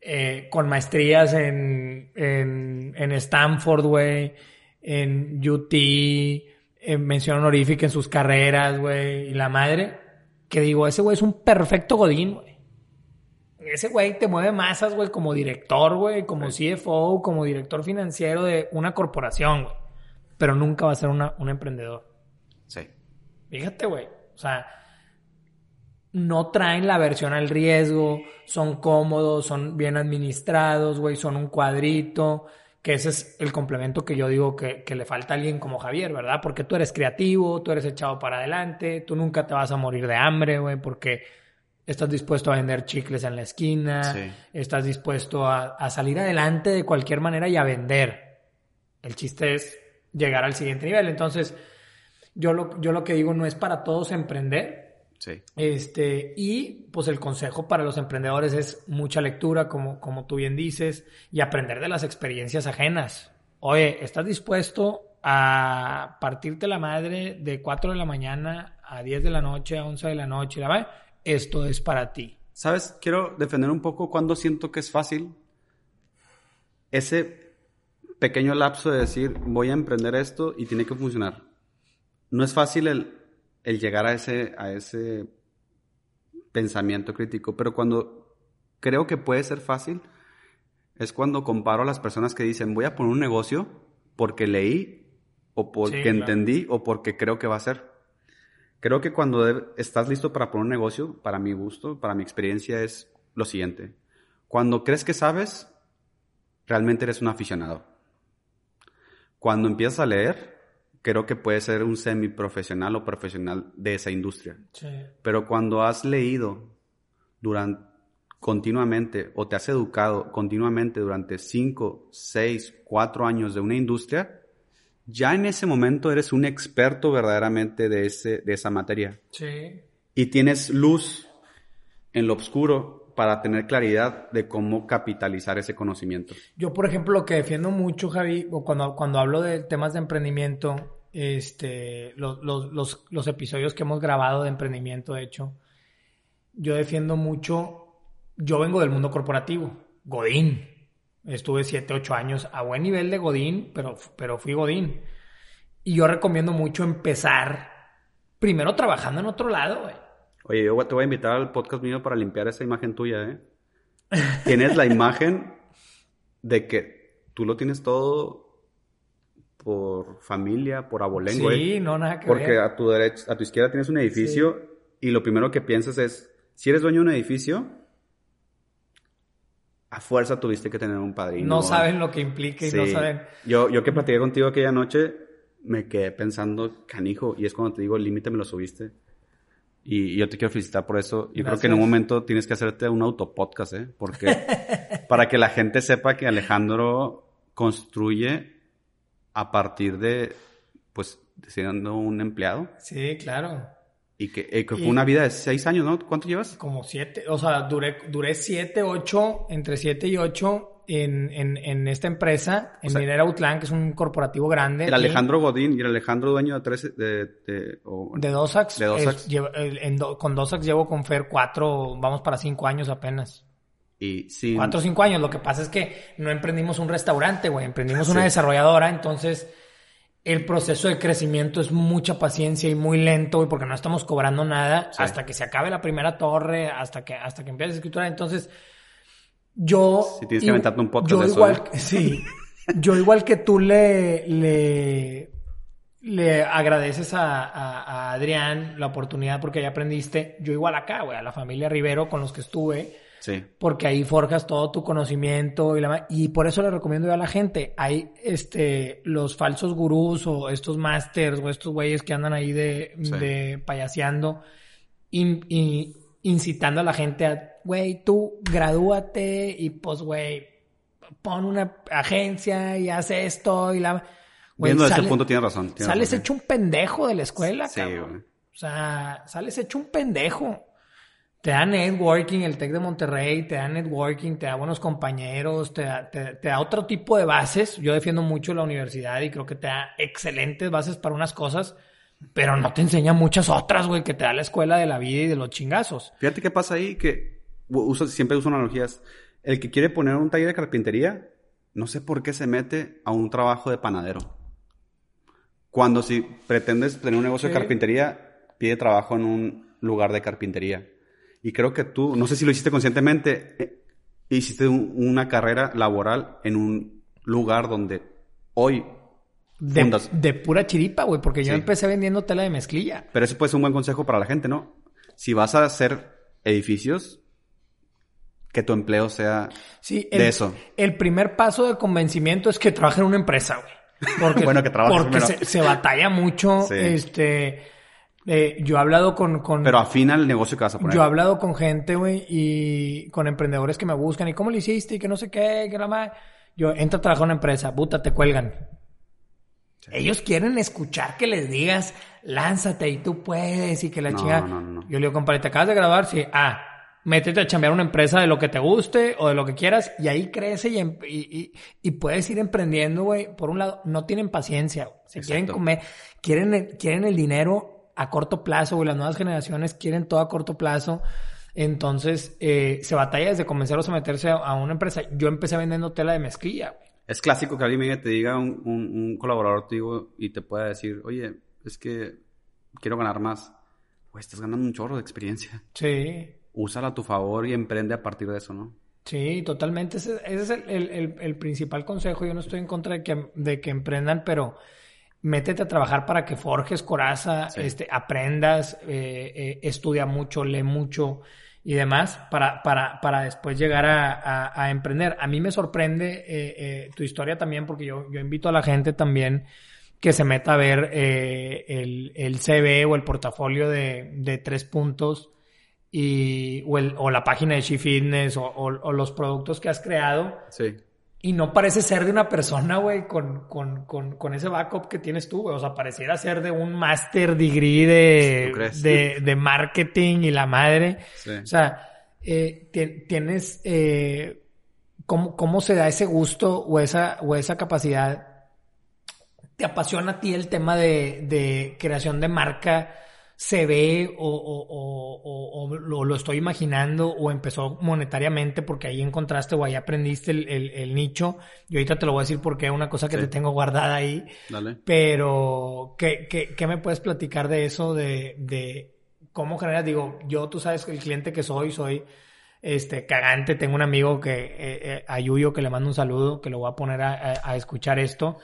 eh, con maestrías en, en, en Stanford, güey, en UT, en mención honorífica en sus carreras, güey, y la madre, que digo, ese güey es un perfecto godín, güey. Ese güey te mueve masas, güey, como director, güey, como CFO, como director financiero de una corporación, güey. Pero nunca va a ser una, un emprendedor. Sí. Fíjate, güey. O sea, no traen la versión al riesgo, son cómodos, son bien administrados, güey, son un cuadrito, que ese es el complemento que yo digo que, que le falta a alguien como Javier, ¿verdad? Porque tú eres creativo, tú eres echado para adelante, tú nunca te vas a morir de hambre, güey, porque estás dispuesto a vender chicles en la esquina, Sí. estás dispuesto a, a salir adelante de cualquier manera y a vender. El chiste es llegar al siguiente nivel. Entonces, yo lo, yo lo que digo no es para todos emprender. Sí. Este, y pues el consejo para los emprendedores es mucha lectura, como, como tú bien dices, y aprender de las experiencias ajenas. Oye, ¿estás dispuesto a partirte la madre de 4 de la mañana a 10 de la noche, a 11 de la noche? ¿la? Esto es para ti. ¿Sabes? Quiero defender un poco cuando siento que es fácil. Ese pequeño lapso de decir, voy a emprender esto y tiene que funcionar. No es fácil el, el llegar a ese, a ese pensamiento crítico, pero cuando creo que puede ser fácil, es cuando comparo a las personas que dicen, voy a poner un negocio porque leí o porque Sí, claro. entendí o porque creo que va a ser. Creo que cuando estás listo para poner un negocio, para mi gusto, para mi experiencia, es lo siguiente. Cuando crees que sabes, realmente eres un aficionado. Cuando empiezas a leer, creo que puedes ser un semiprofesional o profesional de esa industria. Sí. Pero cuando has leído durante, continuamente o te has educado continuamente durante 5, 6, 4 años de una industria, ya en ese momento eres un experto verdaderamente de, ese, de esa materia. Sí. Y tienes luz en lo oscuro para tener claridad de cómo capitalizar ese conocimiento. Yo, por ejemplo, lo que defiendo mucho, Javi, o cuando, cuando hablo de temas de emprendimiento, este, los, los, los, episodios que hemos grabado de emprendimiento, de hecho, yo defiendo mucho, yo vengo del mundo corporativo, Godín. Estuve 7, 8 años a buen nivel de Godín, pero, pero fui Godín. Y yo recomiendo mucho empezar primero trabajando en otro lado, güey. Oye, yo te voy a invitar al podcast mío para limpiar esa imagen tuya, ¿eh? Tienes la imagen de que tú lo tienes todo por familia, por abolengo, Sí, ¿eh? no, nada que Porque ver. a tu derecha, a tu izquierda tienes un edificio y lo primero que piensas es, si eres dueño de un edificio, a fuerza tuviste que tener un padrino. No saben lo que implica y no Sí. saben. Yo, yo que platiqué contigo aquella noche, me quedé pensando, canijo, y es cuando te digo, el límite me lo subiste. Y, yo te quiero felicitar por eso. Yo creo que en un momento tienes que hacerte un autopodcast, ¿eh? Porque para que la gente sepa que Alejandro construye a partir de, pues, siendo un empleado. Sí, claro. Y que, eh, fue una vida de seis años, ¿no? ¿Cuánto llevas? Como siete. O sea, duré, duré siete, ocho, entre siete y ocho en, en, en esta empresa, en Minera Outland, que es un corporativo grande. El Alejandro Godín y el Alejandro dueño de tres... De, de, de Dosax. De Dosax. con Dosax llevo con Fer cuatro, vamos para cinco años apenas. Y. Cuatro o cinco años. Lo que pasa es que no emprendimos un restaurante, güey. Emprendimos una desarrolladora, entonces el proceso de crecimiento es mucha paciencia y muy lento, güey, porque no estamos cobrando nada hasta que se acabe la primera torre, hasta que, hasta que empiece la escritura. Entonces, yo... Si tienes que inventarte un podcast yo de igual, eso, ¿eh? Sí. yo igual que tú le, le, le agradeces a, a, Adrián la oportunidad porque ahí aprendiste. Yo igual acá, güey, a la familia Rivero con los que estuve. Sí. Porque ahí forjas todo tu conocimiento y, la, y por eso le recomiendo yo a la gente. Hay este, los falsos gurús o estos masters o estos güeyes que andan ahí de, de payaseando y incitando a la gente a, güey, tú gradúate y pues, güey, pon una agencia y haz esto y la... Viendo desde ese punto tiene razón. sales hecho un pendejo de la escuela, sí, güey. O sea, sales hecho un pendejo. Te da networking, el TEC de Monterrey, te da networking, te da buenos compañeros, te da, te da otro tipo de bases. Yo defiendo mucho la universidad y creo que te da excelentes bases para unas cosas pero no te enseña muchas otras, güey, que te da la escuela de la vida y de los chingazos. Fíjate qué pasa ahí, que uso, siempre uso analogías. El que quiere poner un taller de carpintería, no sé por qué se mete a un trabajo de panadero. Cuando si pretendes tener un negocio de carpintería, pide trabajo en un lugar de carpintería. Y creo que tú, no sé si lo hiciste conscientemente, eh, hiciste una carrera laboral en un lugar donde hoy de, pura chiripa, güey, porque yo empecé vendiendo tela de mezclilla. Pero eso puede ser un buen consejo para la gente, ¿no? Si vas a hacer edificios, que tu empleo sea sí, de eso. El primer paso de convencimiento es que trabaje en una empresa, güey. Porque, bueno, que porque se, batalla mucho. Este, eh, yo he hablado con, con, Pero afina el negocio que vas a poner. Yo he hablado con gente, güey, y con emprendedores que me buscan. ¿Y cómo lo hiciste? Y que no sé qué, que la más. Yo entro a trabajar en una empresa, puta, te cuelgan. Ellos quieren escuchar que les digas, lánzate y tú puedes y que la chica. Yo le digo, compadre, ¿te acabas de grabar? Sí. Ah, métete a chambear una empresa de lo que te guste o de lo que quieras y ahí crece y, em, y, puedes ir emprendiendo, güey. Por un lado, no tienen paciencia, Se quieren comer, quieren, quieren el dinero a corto plazo, güey. Las nuevas generaciones quieren todo a corto plazo. Entonces, eh, se batalla desde convencerlos a meterse a, una empresa. Yo empecé vendiendo tela de mezclilla, güey. Es clásico que alguien te diga, un, un, colaborador te digo, y te pueda decir, oye, es que quiero ganar más. Pues estás ganando un chorro de experiencia. Sí. Úsala a tu favor y emprende a partir de eso, ¿no? Sí, totalmente. Ese, es el, principal consejo. Yo no estoy en contra de que, de que emprendan, pero métete a trabajar para que forjes coraza, este, aprendas, eh, eh, estudia mucho, lee mucho y demás para, para, para después llegar a, a, emprender. A mí me sorprende eh, tu historia también porque yo, yo invito a la gente también que se meta a ver eh, el, el CV o el portafolio de, de tres puntos y, o, el, o la página de She Fitness o, o, los productos que has creado. Sí. Y no parece ser de una persona, güey, con, con, con, con, ese backup que tienes tú, güey. O sea, pareciera ser de un master degree de, de, de, marketing y la madre. O sea, eh, tienes, eh, ¿cómo, ¿cómo se da ese gusto o esa, o esa capacidad? ¿Te apasiona a ti el tema de, de creación de marca? Se ve o, o, o, lo, estoy imaginando o empezó monetariamente porque ahí encontraste o ahí aprendiste el, nicho. Y ahorita te lo voy a decir porque es una cosa que te tengo guardada ahí. Dale. Pero, ¿qué, qué, qué me puedes platicar de eso? De, de cómo generas, digo, yo tú sabes que el cliente que soy, soy este cagante. Tengo un amigo que, eh, eh, a Yuyo, que le mando un saludo, que lo voy a poner a, a escuchar esto.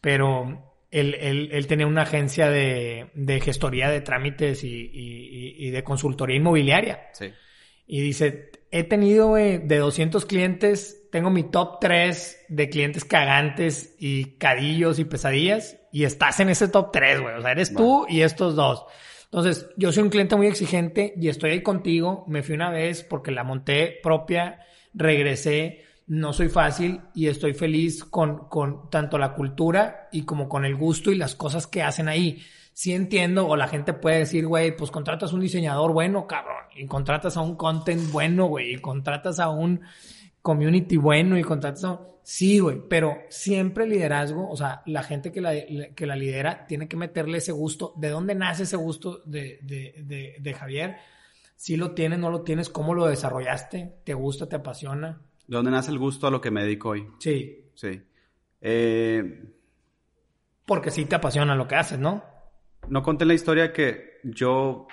Pero él, él, él, tenía una agencia de, de gestoría de trámites y, y, y, de consultoría inmobiliaria. Sí. Y dice, he tenido de 200 clientes, tengo mi top 3 de clientes cagantes y cadillos y pesadillas y estás en ese top 3, güey. O sea, eres tú y estos dos. Entonces, yo soy un cliente muy exigente y estoy ahí contigo. Me fui una vez porque la monté propia, regresé. No soy fácil y estoy feliz con, con tanto la cultura y como con el gusto y las cosas que hacen ahí. Sí entiendo, o la gente puede decir, güey, pues contratas un diseñador bueno, cabrón, y contratas a un content bueno, güey, y contratas a un community bueno y contratas a Sí, güey, pero siempre liderazgo, o sea, la gente que la, que la lidera tiene que meterle ese gusto. ¿De dónde nace ese gusto de, de, de, Javier? Si lo tienes, no lo tienes, ¿cómo lo desarrollaste? ¿Te gusta, te apasiona? ¿De dónde nace el gusto a lo que me dedico hoy? Sí. Sí. Eh... Porque sí te apasiona lo que haces, ¿no? No conté la historia que yo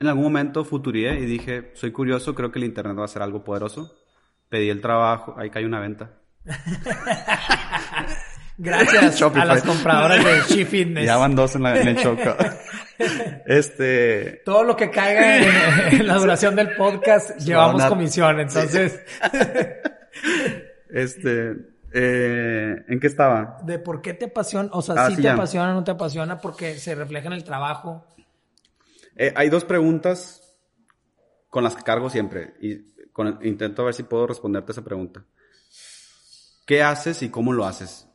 en algún momento futurié y dije, soy curioso, creo que el Internet va a ser algo poderoso pedí el trabajo, ahí cae una venta. Gracias a las compradoras de She Fitness. Ya van dos en, la, en el choco. este... Todo lo que caiga en, la duración del podcast llevamos comisión, entonces... este... Eh, ¿En qué estaba? De por qué te apasiona, o sea, si ah, te apasiona o no te apasiona, porque se refleja en el trabajo. Eh, hay dos preguntas con las que cargo siempre. Y intento ver si puedo responderte esa pregunta. ¿Qué haces y cómo lo haces?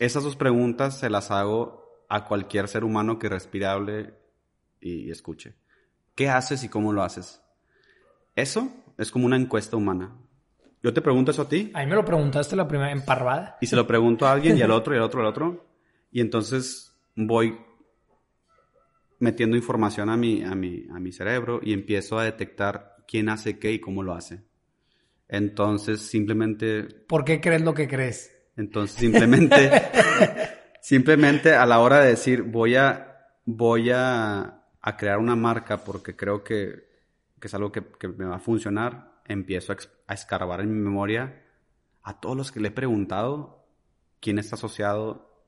Esas dos preguntas se las hago a cualquier ser humano que respirable y escuche. ¿Qué haces y cómo lo haces? Eso es como una encuesta humana. Yo te pregunto eso a ti. A mí me lo preguntaste la primera en Parvada. Y se lo pregunto a alguien y al otro y al otro y al otro. Y entonces voy metiendo información a mi, a mi, a mi cerebro y empiezo a detectar quién hace qué y cómo lo hace. Entonces, simplemente... ¿Por qué crees lo que crees? Entonces, simplemente, simplemente a la hora de decir, voy a, voy a, a crear una marca porque creo que, que es algo que, que, me va a funcionar, empiezo a, a escarbar en mi memoria a todos los que le he preguntado quién está asociado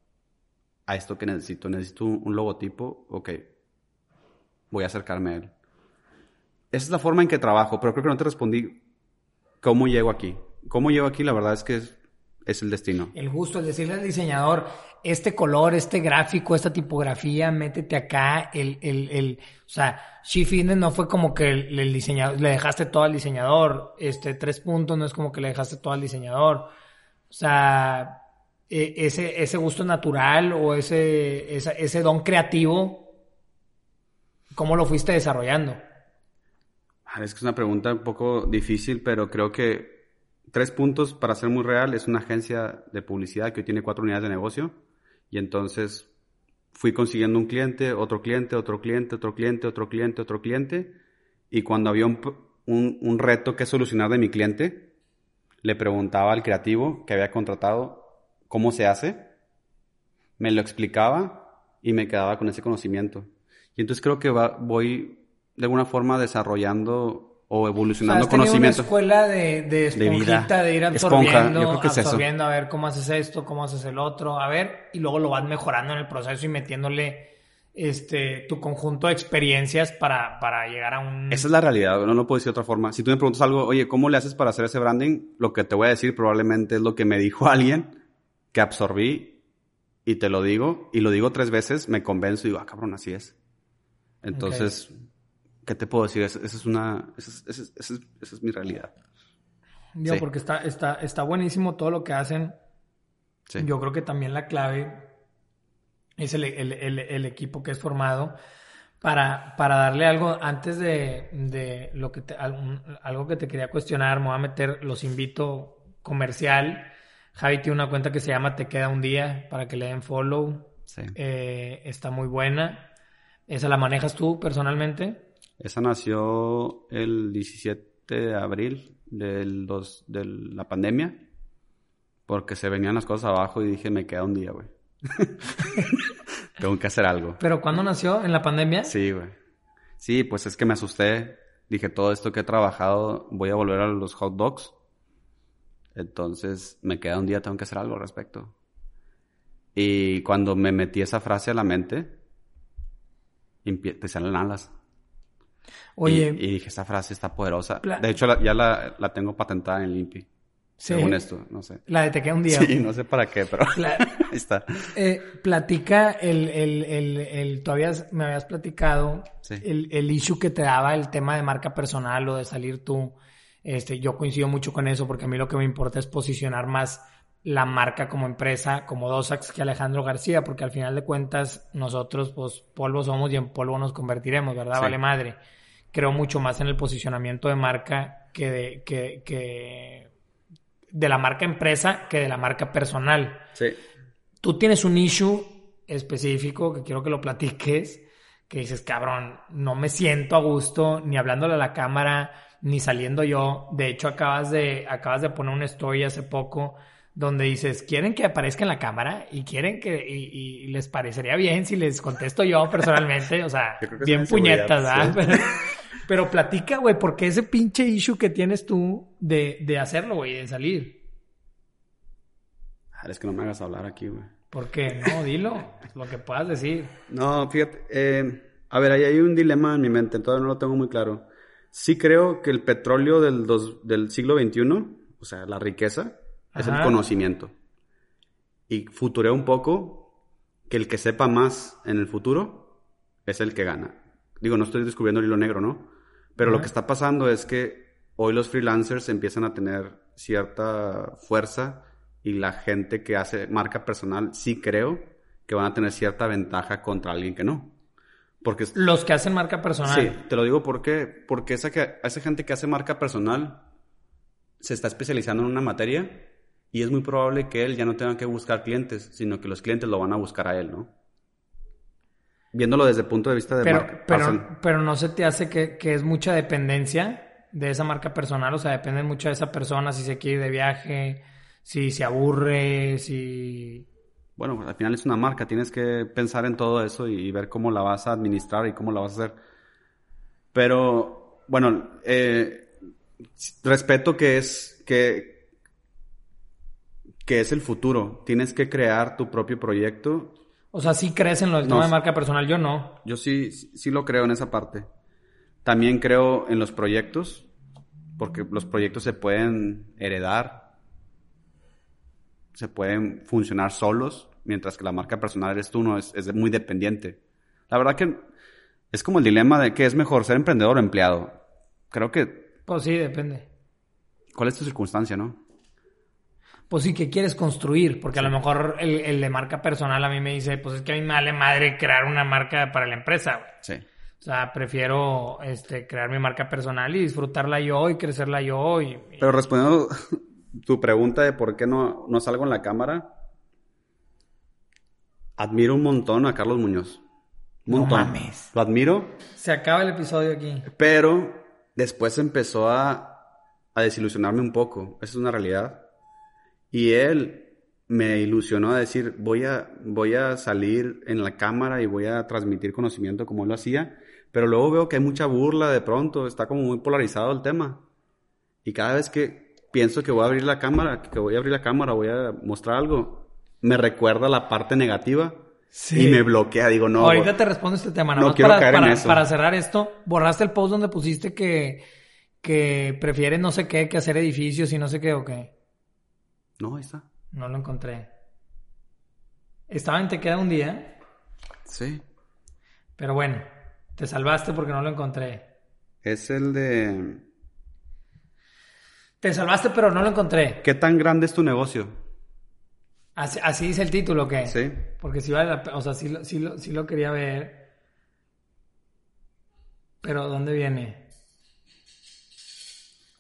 a esto que necesito. Necesito un logotipo, ok, voy a acercarme a él. Esa es la forma en que trabajo, pero creo que no te respondí cómo llego aquí. ¿Cómo llego aquí? La verdad es que es, el destino. El gusto, el decirle al diseñador, este color, este gráfico, esta tipografía, métete acá, el, el, el, o sea, She Fitness no fue como que el, diseñador, le dejaste todo al diseñador, este, tres puntos no es como que le dejaste todo al diseñador, o sea, e, ese, ese gusto natural o ese, ese don creativo, ¿cómo lo fuiste desarrollando? Es que es una pregunta un poco difícil, pero creo que tres puntos para ser muy real es una agencia de publicidad que hoy tiene cuatro unidades de negocio y entonces fui consiguiendo un cliente, otro cliente, otro cliente, otro cliente, otro cliente, otro cliente y cuando había un, un, reto que solucionar de mi cliente, le preguntaba al creativo que había contratado cómo se hace, me lo explicaba y me quedaba con ese conocimiento. Y entonces creo que voy de alguna forma desarrollando o evolucionando o sea, conocimiento. una escuela de, de esponjita, de, ir absorbiendo, absorbiendo, a ver cómo haces esto, cómo haces el otro, a ver, y luego lo vas mejorando en el proceso y metiéndole este tu conjunto de experiencias para, para llegar a un... Esa es la realidad, no lo puedo decir de otra forma. Si tú me preguntas algo, oye, ¿cómo le haces para hacer ese branding? Lo que te voy a decir probablemente es lo que me dijo alguien que absorbí y te lo digo, y lo digo tres veces, me convenzo y digo, ah, cabrón, así es. Entonces... ¿qué te puedo decir? Esa, es una, esa es, mi realidad. Yo, porque está, está, está buenísimo todo lo que hacen. Yo creo que también la clave es el, equipo que es formado para, para darle algo, antes de, lo que algo que te quería cuestionar, me voy a meter, los invito comercial. Javi tiene una cuenta que se llama Te Queda un Día para que le den follow. Eh, está muy buena. ¿Esa la manejas tú personalmente? Esa nació el 17 de abril del dos, de la pandemia, porque se venían las cosas abajo y dije, me queda un día, güey. Tengo que hacer algo. ¿Pero cuándo nació? ¿En la pandemia? Sí, güey. Sí, pues es que me asusté. Dije, todo esto que he trabajado, voy a volver a los hot dogs. Entonces, me queda un día, tengo que hacer algo al respecto. Y cuando me metí esa frase a la mente, te salen alas. Oye. Y, dije, esta frase está poderosa. De hecho, ya la, tengo patentada en Limpi. según esto, no sé. La de te queda un día. Sí, no sé para qué, pero ahí está. Eh, platica el, el, el, el, todavía me habías platicado el, el issue que te daba el tema de marca personal o de salir tú. Este, yo coincido mucho con eso porque a mí lo que me importa es posicionar más la marca como empresa, como Dosax que Alejandro García, porque al final de cuentas nosotros pues polvo somos y en polvo nos convertiremos, ¿verdad? Vale madre. Creo mucho más en el posicionamiento de marca que de, que, que de la marca empresa que de la marca personal. Sí. Tú tienes un issue específico que quiero que lo platiques, que dices, cabrón, no me siento a gusto ni hablándole a la cámara, ni saliendo yo. De hecho, acabas de, acabas de poner una story hace poco donde dices, quieren que aparezca en la cámara y quieren que, y, les parecería bien si les contesto yo personalmente, o sea, bien puñetas, ¿verdad? Pero platica, güey, ¿por qué ese pinche issue que tienes tú de, de hacerlo, güey, de salir? Ah, es que no me hagas hablar aquí, güey. ¿Por qué? No, dilo, lo que puedas decir. No, fíjate, eh, a ver, ahí hay un dilema en mi mente, todavía no lo tengo muy claro. Sí creo que el petróleo del, del siglo XXI, o sea, la riqueza, es el conocimiento. Y futureo un poco que el que sepa más en el futuro es el que gana. Digo, no estoy descubriendo el hilo negro, ¿no? Pero lo que está pasando es que hoy los freelancers empiezan a tener cierta fuerza y la gente que hace marca personal sí creo que van a tener cierta ventaja contra alguien que no. Porque los que hacen marca personal. Sí, te lo digo porque porque esa que esa gente que hace marca personal se está especializando en una materia y es muy probable que él ya no tenga que buscar clientes, sino que los clientes lo van a buscar a él, ¿no? viéndolo desde el punto de vista de pero, pero, pero no se te hace que, es mucha dependencia de esa marca personal, o sea, depende mucho de esa persona, si se quiere ir de viaje, si se aburre, si... Bueno, al final es una marca, tienes que pensar en todo eso y, ver cómo la vas a administrar y cómo la vas a hacer. Pero, bueno, eh, respeto que es, que, que es el futuro. Tienes que crear tu propio proyecto o sea, sí crees en lo tema de marca personal, yo no. Yo sí, sí lo creo en esa parte. También creo en los proyectos, porque los proyectos se pueden heredar, se pueden funcionar solos, mientras que la marca personal eres tú, no, es, es muy dependiente. La verdad que es como el dilema de que es mejor ser emprendedor o empleado. Creo que... Pues sí, depende. ¿Cuál es tu circunstancia, no? Pues sí, que quieres construir? Porque a lo mejor el, de marca personal a mí me dice, pues es que a mí me vale madre crear una marca para la empresa, Sí. O sea, prefiero este, crear mi marca personal y disfrutarla yo y crecerla yo. Y, Pero respondiendo tu pregunta de por qué no, no salgo en la cámara, admiro un montón a Carlos Muñoz. Un montón. No mames. Lo admiro. Se acaba el episodio aquí. Pero después empezó a, a desilusionarme un poco. Esa es una realidad. Y él me ilusionó a decir, voy a, voy a salir en la cámara y voy a transmitir conocimiento como él lo hacía. Pero luego veo que hay mucha burla de pronto, está como muy polarizado el tema. Y cada vez que pienso que voy a abrir la cámara, que voy a abrir la cámara, voy a mostrar algo, me recuerda la parte negativa. Y me bloquea, digo, no. Ahorita te respondo este tema, nada no quiero para, caer en eso. para cerrar esto, borraste el post donde pusiste que, que prefieres no sé qué que hacer edificios y no sé qué o qué. No, ahí está. No lo encontré. Estaba en Te queda un día. Sí. Pero bueno, te salvaste porque no lo encontré. Es el de... Te salvaste pero no lo encontré. ¿Qué tan grande es tu negocio? Así, dice el título, ¿qué? Sí. Porque si vale la O sea, sí, sí lo quería ver. Pero ¿dónde viene?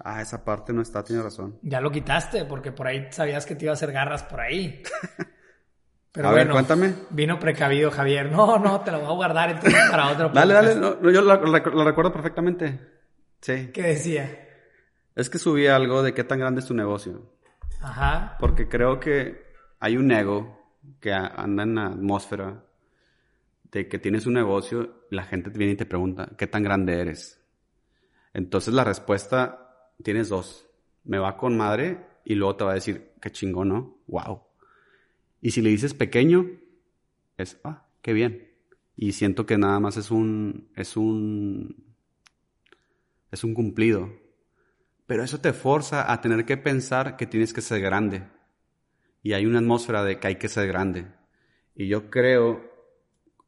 Ah, esa parte no está, tiene razón. Ya lo quitaste, porque por ahí sabías que te iba a hacer garras por ahí. Pero a ver, cuéntame. Vino precavido, Javier. No, no, te lo voy a guardar entonces para otro Dale, dale, yo lo, recuerdo perfectamente. Sí. ¿Qué decía? Es que subí algo de qué tan grande es tu negocio. Ajá. Porque creo que hay un ego que anda en la atmósfera de que tienes un negocio, la gente viene y te pregunta, ¿qué tan grande eres? Entonces la respuesta tienes dos. Me va con madre y luego te va a decir, qué chingón, ¿no? Wow. Y si le dices pequeño, es, ah, qué bien. Y siento que nada más es un, es un, es un cumplido. Pero eso te forza a tener que pensar que tienes que ser grande. Y hay una atmósfera de que hay que ser grande. Y yo creo,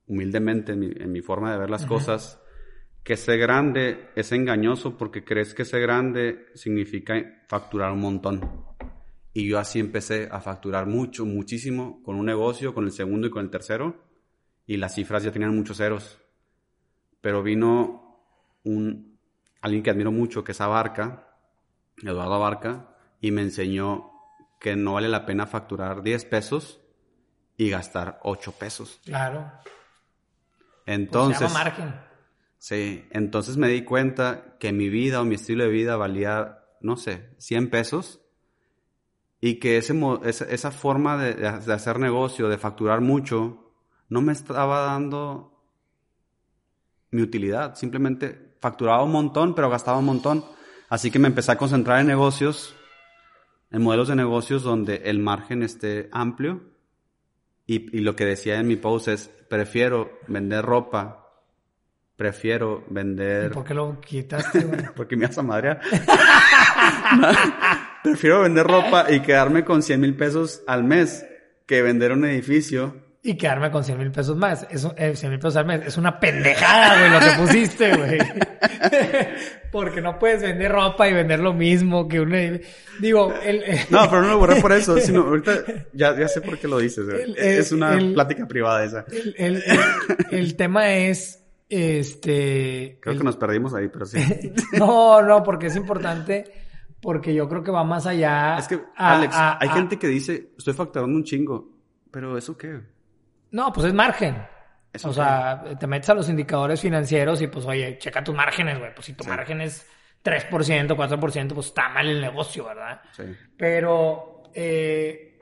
humildemente, en mi, forma de ver las cosas, que ser grande es engañoso porque crees que ser grande significa facturar un montón. Y yo así empecé a facturar mucho, muchísimo con un negocio, con el segundo y con el tercero. Y las cifras ya tenían muchos ceros. Pero vino un, alguien que admiro mucho, que es Abarca, Eduardo Abarca, y me enseñó que no vale la pena facturar 10 pesos y gastar 8 pesos. Claro. Entonces. Pues se llama margen. Sí, entonces me di cuenta que mi vida o mi estilo de vida valía, no sé, 100 pesos y que ese, esa, forma de, hacer negocio, de facturar mucho, no me estaba dando mi utilidad. Simplemente facturaba un montón, pero gastaba un montón. Así que me empecé a concentrar en negocios, en modelos de negocios donde el margen esté amplio. Y, y lo que decía en mi post es, prefiero vender ropa, prefiero vender... ¿Por qué lo quitaste, Porque me vas a madrear. Prefiero vender ropa y quedarme con 100 mil pesos al mes que vender un edificio. Y quedarme con 100 mil pesos más. Eh, 100 mil pesos al mes. Es una pendejada, güey, lo que pusiste, güey. Porque no puedes vender ropa y vender lo mismo que un... Digo, el... no, pero no lo borré por eso. Sino ahorita ya, ya sé por qué lo dices. es una plática privada esa. El, el, tema es... Este... Creo que nos perdimos ahí, pero sí. no, no, porque es importante porque yo creo que va más allá. Es que, Alex, hay gente que dice, estoy facturando un chingo, pero ¿eso qué? No, pues es margen. o sea, te metes a los indicadores financieros y pues, oye, checa tus márgenes, güey. Pues si tu margen es 3%, 4%, pues está mal el negocio, ¿verdad? Sí. Pero eh,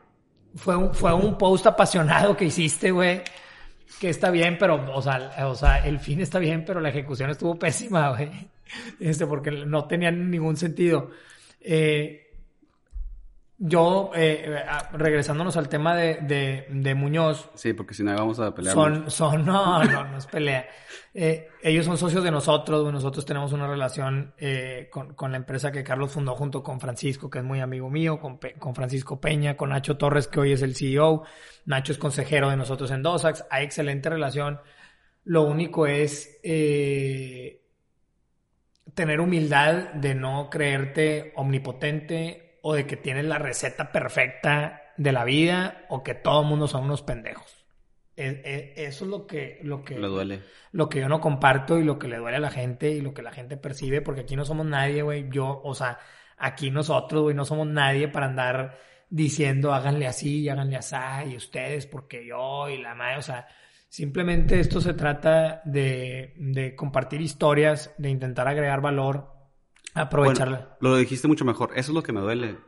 fue, un, fue un post apasionado que hiciste, güey. Que está bien, pero, o sea, o sea, el fin está bien, pero la ejecución estuvo pésima, güey. Este, porque no tenía ningún sentido. Eh, yo, eh, regresándonos al tema de, de, Muñoz. Sí, porque si no vamos a pelear. Son, son, no, no, no es pelea. Eh, ellos son socios de nosotros, nosotros tenemos una relación con, con, la empresa que Carlos fundó junto con Francisco, que es muy amigo mío, con, con, Francisco Peña, con Nacho Torres, que hoy es el CEO. Nacho es consejero de nosotros en Dosax. Hay excelente relación. Lo único es tener humildad de no creerte omnipotente o de que tienes la receta perfecta de la vida o que todo el mundo son unos pendejos. E, e, eso es lo que, lo que, le duele. Lo que yo no comparto y lo que le duele a la gente y lo que la gente percibe, porque aquí no somos nadie, güey. Yo, o sea, aquí nosotros, güey, no somos nadie para andar diciendo háganle así y háganle así y ustedes porque yo y la madre, o sea, Simplemente esto se trata de, compartir historias, de intentar agregar valor, aprovecharla. lo dijiste mucho mejor. Eso es lo que me duele.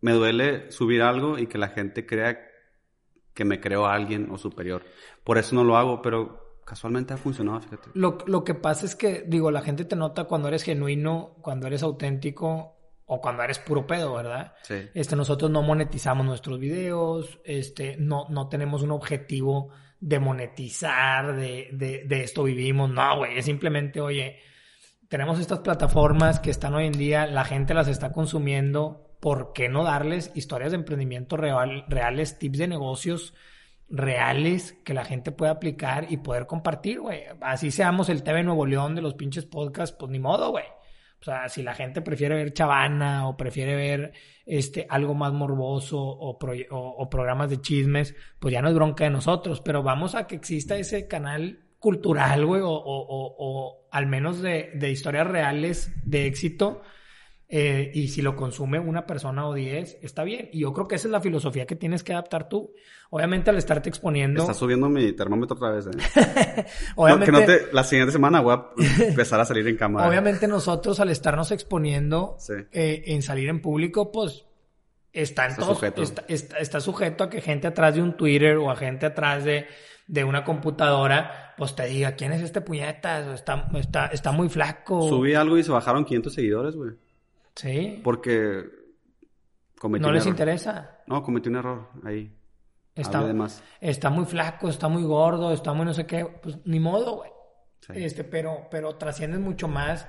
Me duele subir algo y que la gente crea que me creo a alguien o superior. Por eso no lo hago, pero casualmente ha funcionado, fíjate. Lo, lo que pasa es que, digo, la gente te nota cuando eres genuino, cuando eres auténtico o cuando eres puro pedo, ¿verdad? Sí. Este, nosotros no monetizamos nuestros videos, este, no, no tenemos un objetivo de monetizar, de, de, de esto vivimos. No, güey, es simplemente, oye, tenemos estas plataformas que están hoy en día, la gente las está consumiendo, ¿por qué no darles historias de emprendimiento real, reales, tips de negocios reales que la gente pueda aplicar y poder compartir, güey? Así seamos el TV Nuevo León de los pinches podcasts, pues ni modo, güey. O sea, si la gente prefiere ver Chavana o prefiere ver este, algo más morboso o, o, programas de chismes, pues ya no es bronca de nosotros, pero vamos a que exista ese canal cultural, güey, o, o, al menos de, de historias reales de éxito eh, y si lo consume una persona o diez, está bien. Y yo creo que esa es la filosofía que tienes que adaptar tú. Obviamente al estarte exponiendo... Está subiendo mi termómetro otra vez. ¿eh? Obviamente... que no te... La siguiente semana voy a empezar a salir en cámara. Obviamente nosotros al estarnos exponiendo eh, en salir en público, pues está, está, sujeto. Está, sujeto a que gente atrás de un Twitter o a gente atrás de, de una computadora, pues te diga, ¿quién es este puñeta? Está, está, está muy flaco. Subí algo y se bajaron 500 seguidores, güey. Sí. Porque cometí No les interesa. No, cometí un error ahí. Está, está muy flaco, está muy gordo, está muy no sé qué. Pues ni modo, güey. Este, pero, pero trasciendes mucho más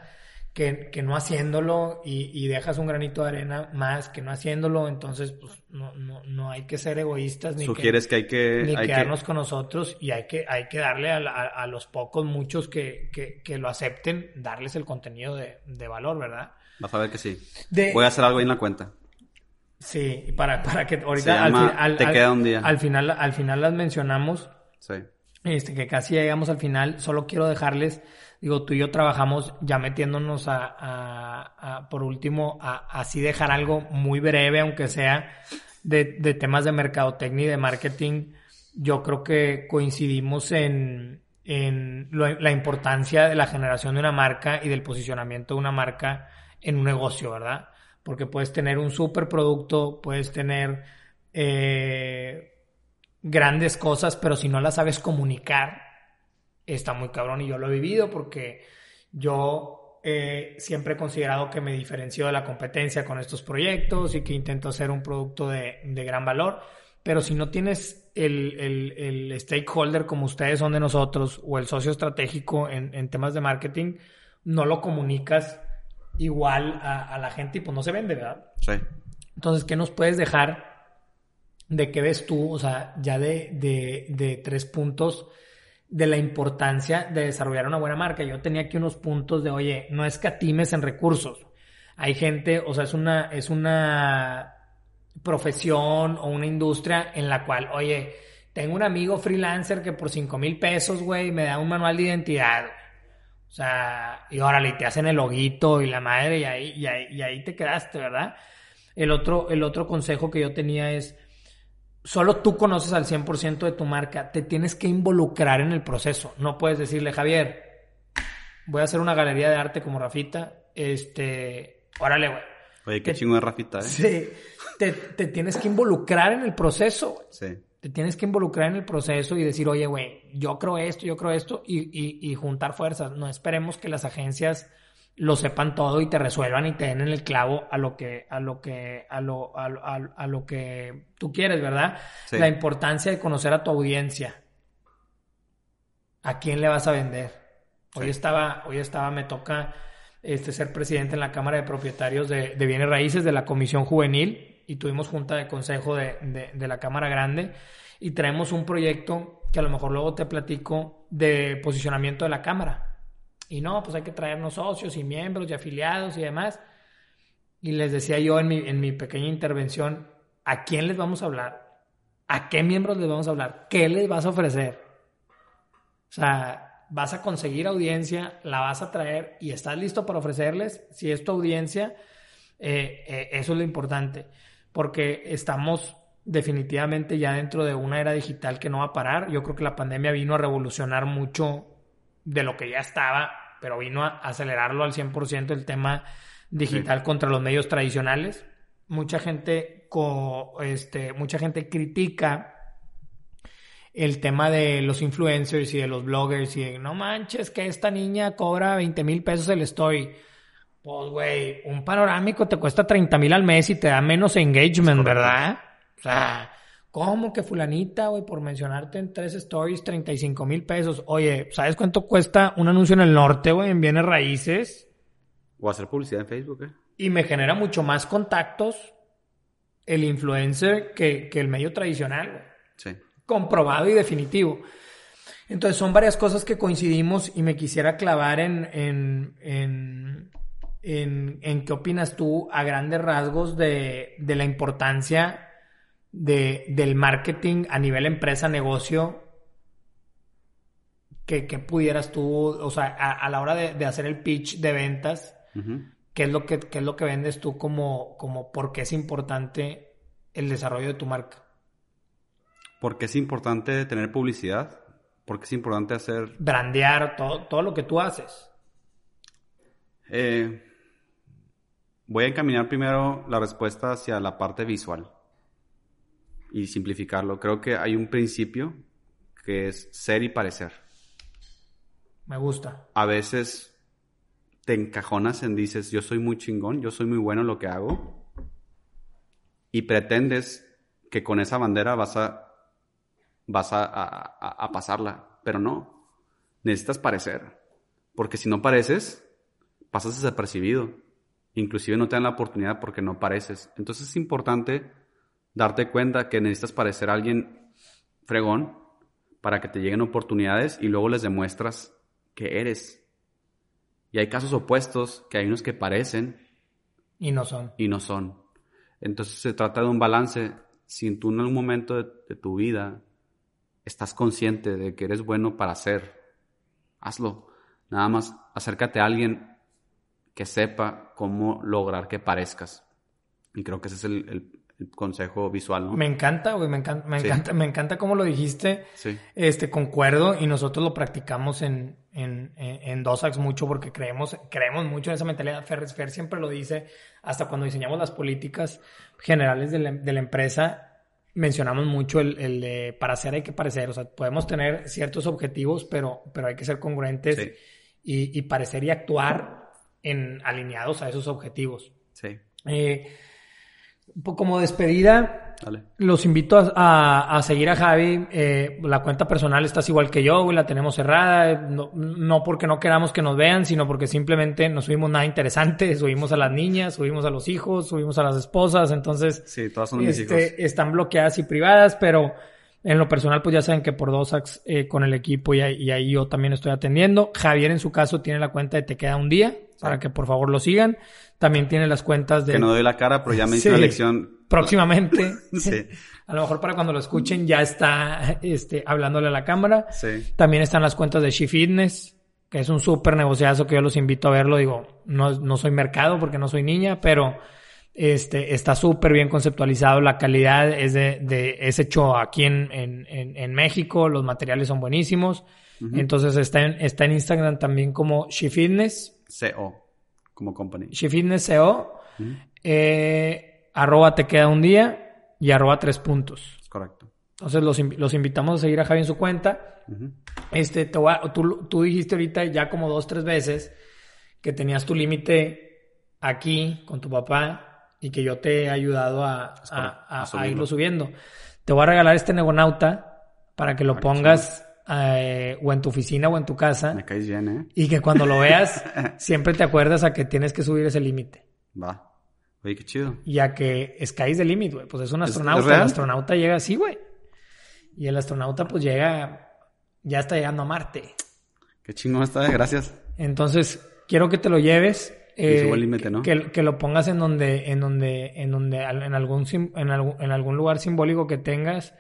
que, que no haciéndolo y, y, dejas un granito de arena más que no haciéndolo, entonces pues no, no, no hay que ser egoístas ni Sugieres que, hay que ni hay quedarnos con nosotros y hay que, hay que darle a, a, a los pocos, muchos que, que, que, lo acepten, darles el contenido de, de valor, ¿verdad? Vas a ver que sí. De, Voy a hacer algo ahí en la cuenta. Sí, para, para que ahorita al, al, te queda un día. al final al final las mencionamos. Sí. Este, que casi llegamos al final. Solo quiero dejarles digo, tú y yo trabajamos ya metiéndonos a, a, a por último, a, así dejar algo muy breve, aunque sea de, de temas de mercadotecnia y de marketing. Yo creo que coincidimos en, en la importancia de la generación de una marca y del posicionamiento de una marca en un negocio, ¿verdad? Porque puedes tener un super producto, puedes tener eh, grandes cosas, pero si no las sabes comunicar, está muy cabrón y yo lo he vivido porque yo eh, siempre he considerado que me diferencio de la competencia con estos proyectos y que intento hacer un producto de, de gran valor, pero si no tienes el, el, el, stakeholder como ustedes son de nosotros o el socio estratégico en, en temas de marketing, no lo comunicas igual a, a, la gente y pues no se vende, ¿verdad? Sí. Entonces, ¿qué nos puedes dejar de qué ves tú, o sea, ya de, de, de tres puntos? De la importancia de desarrollar una buena marca. Yo tenía aquí unos puntos de, oye, no escatimes en recursos. Hay gente, o sea, es una, es una profesión o una industria en la cual, oye, tengo un amigo freelancer que por cinco mil pesos, güey, me da un manual de identidad. O sea, y órale, te hacen el loguito y la madre y ahí, y ahí, y ahí te quedaste, ¿verdad? El otro, el otro consejo que yo tenía es, solo tú conoces al 100% de tu marca, te tienes que involucrar en el proceso. No puedes decirle, Javier, voy a hacer una galería de arte como Rafita, este, órale, güey. Oye, qué chingo de Rafita, ¿eh? Sí, te, te, tienes que involucrar en el proceso. Sí. Te tienes que involucrar en el proceso y decir, oye, güey, yo creo esto, yo creo esto, y, y, y juntar fuerzas. No esperemos que las agencias lo sepan todo y te resuelvan y te den en el clavo a lo que a lo que a lo a, a, a lo que tú quieres, ¿verdad? Sí. La importancia de conocer a tu audiencia. ¿A quién le vas a vender? Hoy sí. estaba hoy estaba me toca este ser presidente en la Cámara de Propietarios de, de Bienes Raíces de la Comisión Juvenil y tuvimos junta de consejo de, de, de la Cámara Grande y traemos un proyecto que a lo mejor luego te platico de posicionamiento de la Cámara y no, pues hay que traernos socios y miembros y afiliados y demás. Y les decía yo en mi, en mi pequeña intervención, ¿a quién les vamos a hablar? ¿A qué miembros les vamos a hablar? ¿Qué les vas a ofrecer? O sea, vas a conseguir audiencia, la vas a traer y estás listo para ofrecerles. Si es tu audiencia, eh, eh, eso es lo importante. Porque estamos definitivamente ya dentro de una era digital que no va a parar. Yo creo que la pandemia vino a revolucionar mucho de lo que ya estaba, pero vino a acelerarlo al 100% el tema digital sí. contra los medios tradicionales. Mucha gente, co, este, mucha gente critica el tema de los influencers y de los bloggers y de, no manches, que esta niña cobra 20 mil pesos el story. Pues, güey, un panorámico te cuesta 30 mil al mes y te da menos engagement, ¿verdad? O sea, ¿Cómo que fulanita, güey, por mencionarte en tres stories, 35 mil pesos? Oye, ¿sabes cuánto cuesta un anuncio en el norte, güey, en bienes raíces? O hacer publicidad en Facebook, ¿eh? Y me genera mucho más contactos el influencer que, que el medio tradicional, güey. Sí. Comprobado y definitivo. Entonces son varias cosas que coincidimos y me quisiera clavar en, en, en, en, en qué opinas tú a grandes rasgos de, de la importancia de, del marketing a nivel empresa, negocio, que, que pudieras tú, o sea, a, a la hora de, de, hacer el pitch de ventas, uh -huh. ¿qué, es lo que, ¿qué es lo que vendes tú como, como por qué es importante el desarrollo de tu marca? ¿Por qué es importante tener publicidad? ¿Por qué es importante hacer... Brandear, todo, todo lo que tú haces. Eh, voy a encaminar primero la respuesta hacia la parte visual y simplificarlo. Creo que hay un principio que es ser y parecer. Me gusta. A veces te encajonas en dices, yo soy muy chingón, yo soy muy bueno en lo que hago. Y pretendes que con esa bandera vas a, vas a, a, a pasarla. Pero no. Necesitas parecer. Porque si no pareces, pasas desapercibido. Inclusive no te dan la oportunidad porque no pareces. Entonces es importante darte cuenta que necesitas parecer a alguien fregón para que te lleguen oportunidades y luego les demuestras que eres. Y hay casos opuestos, que hay unos que parecen. Y no son. Y no son. Entonces se trata de un balance. Si tú en algún momento de, de tu vida estás consciente de que eres bueno para hacer, hazlo. Nada más acércate a alguien que sepa cómo lograr que parezcas. Y creo que ese es el, consejo visual, ¿no? Me encanta, güey, me encanta, me encanta, me encanta cómo lo dijiste. Sí. Este, concuerdo y nosotros lo practicamos en, en, en, Dosax mucho porque creemos, creemos mucho en esa mentalidad. Fer, Fer siempre lo dice, hasta cuando diseñamos las políticas generales de la, de la empresa, mencionamos mucho el, el, de para hacer hay que parecer. O sea, podemos tener ciertos objetivos, pero, pero hay que ser congruentes y, y parecer y actuar en, alineados a esos objetivos. Sí. Eh, como despedida, los invito a, seguir a Javi. Eh, la cuenta personal estás igual que yo, la tenemos cerrada. No, porque no queramos que nos vean, sino porque simplemente no subimos nada interesante. Subimos a las niñas, subimos a los hijos, subimos a las esposas. Entonces, sí, todas son mis este, hijos. están bloqueadas y privadas, pero en lo personal, pues ya saben que por Dosax eh, con el equipo y, y, ahí yo también estoy atendiendo. Javier, en su caso, tiene la cuenta de Te Queda un Día para que por favor lo sigan. También tiene las cuentas de... Que no doy la cara, pero ya me hice la lección. Próximamente. sí. A lo mejor para cuando lo escuchen ya está este, hablándole a la cámara. Sí. También están las cuentas de She Fitness, que es un súper negociazo que yo los invito a verlo. Digo, no, no soy mercado porque no soy niña, pero este, está súper bien conceptualizado. La calidad es de, de es hecho aquí en, en, en, México. Los materiales son buenísimos. Entonces está en, está en Instagram también como She Fitness CO, como company. Fitness CO, eh, arroba te queda un día y arroba tres puntos. Correcto. Entonces los, los invitamos a seguir a Javi en su cuenta. Este, te tú, tú dijiste ahorita ya como dos, tres veces que tenías tu límite aquí con tu papá y que yo te he ayudado a, a, irlo subiendo. Te voy a regalar este Negonauta para que lo pongas eh, o en tu oficina o en tu casa. Me caes bien, ¿eh? Y que cuando lo veas, siempre te acuerdas a que tienes que subir ese límite. Va. Oye, qué chido. Y a que sky's the limit, güey. Pues es un astronauta. el astronauta llega así, güey. Y el astronauta, pues llega, ya está llegando a Marte. Qué chingón está, gracias. Entonces, quiero que te lo lleves. Eh, el límite, ¿no? Que, que, lo pongas en donde, en donde, en donde, en algún, en algún, en algún lugar simbólico que tengas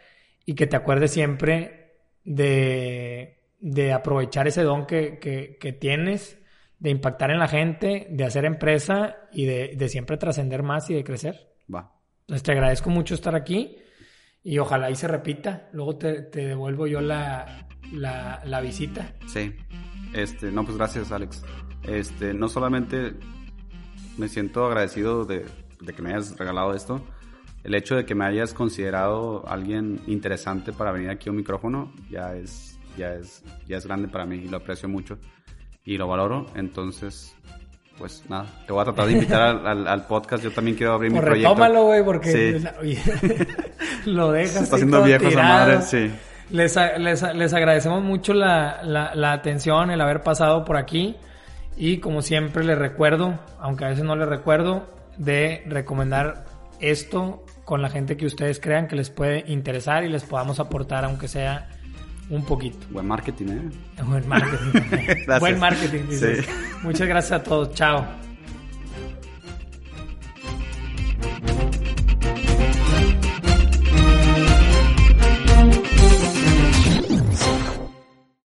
y que te acuerdes siempre de, de aprovechar ese don que, que, tienes, de impactar en la gente, de hacer empresa y de, de siempre trascender más y de crecer. Va. Entonces te agradezco mucho estar aquí y ojalá y se repita. Luego te, te devuelvo yo la, la, la, visita. Sí. Este, no, pues gracias, Alex. Este, no solamente me siento agradecido de, de que me hayas regalado esto, el hecho de que me hayas considerado alguien interesante para venir aquí a un micrófono ya es, ya es, ya es grande para mí y lo aprecio mucho y lo valoro. Entonces, pues nada, te voy a tratar de invitar al, podcast. Yo también quiero abrir mi proyecto. Retómalo, güey, porque lo dejas. Se está haciendo viejo esa madre, sí. Les, les, les agradecemos mucho la, la, la, atención, el haber pasado por aquí. Y como siempre les recuerdo, aunque a veces no les recuerdo, de recomendar esto con la gente que ustedes crean que les puede interesar y les podamos aportar, aunque sea un poquito. Buen marketing, ¿eh? Buen marketing. Buen marketing, dices. Muchas gracias a todos. Chao.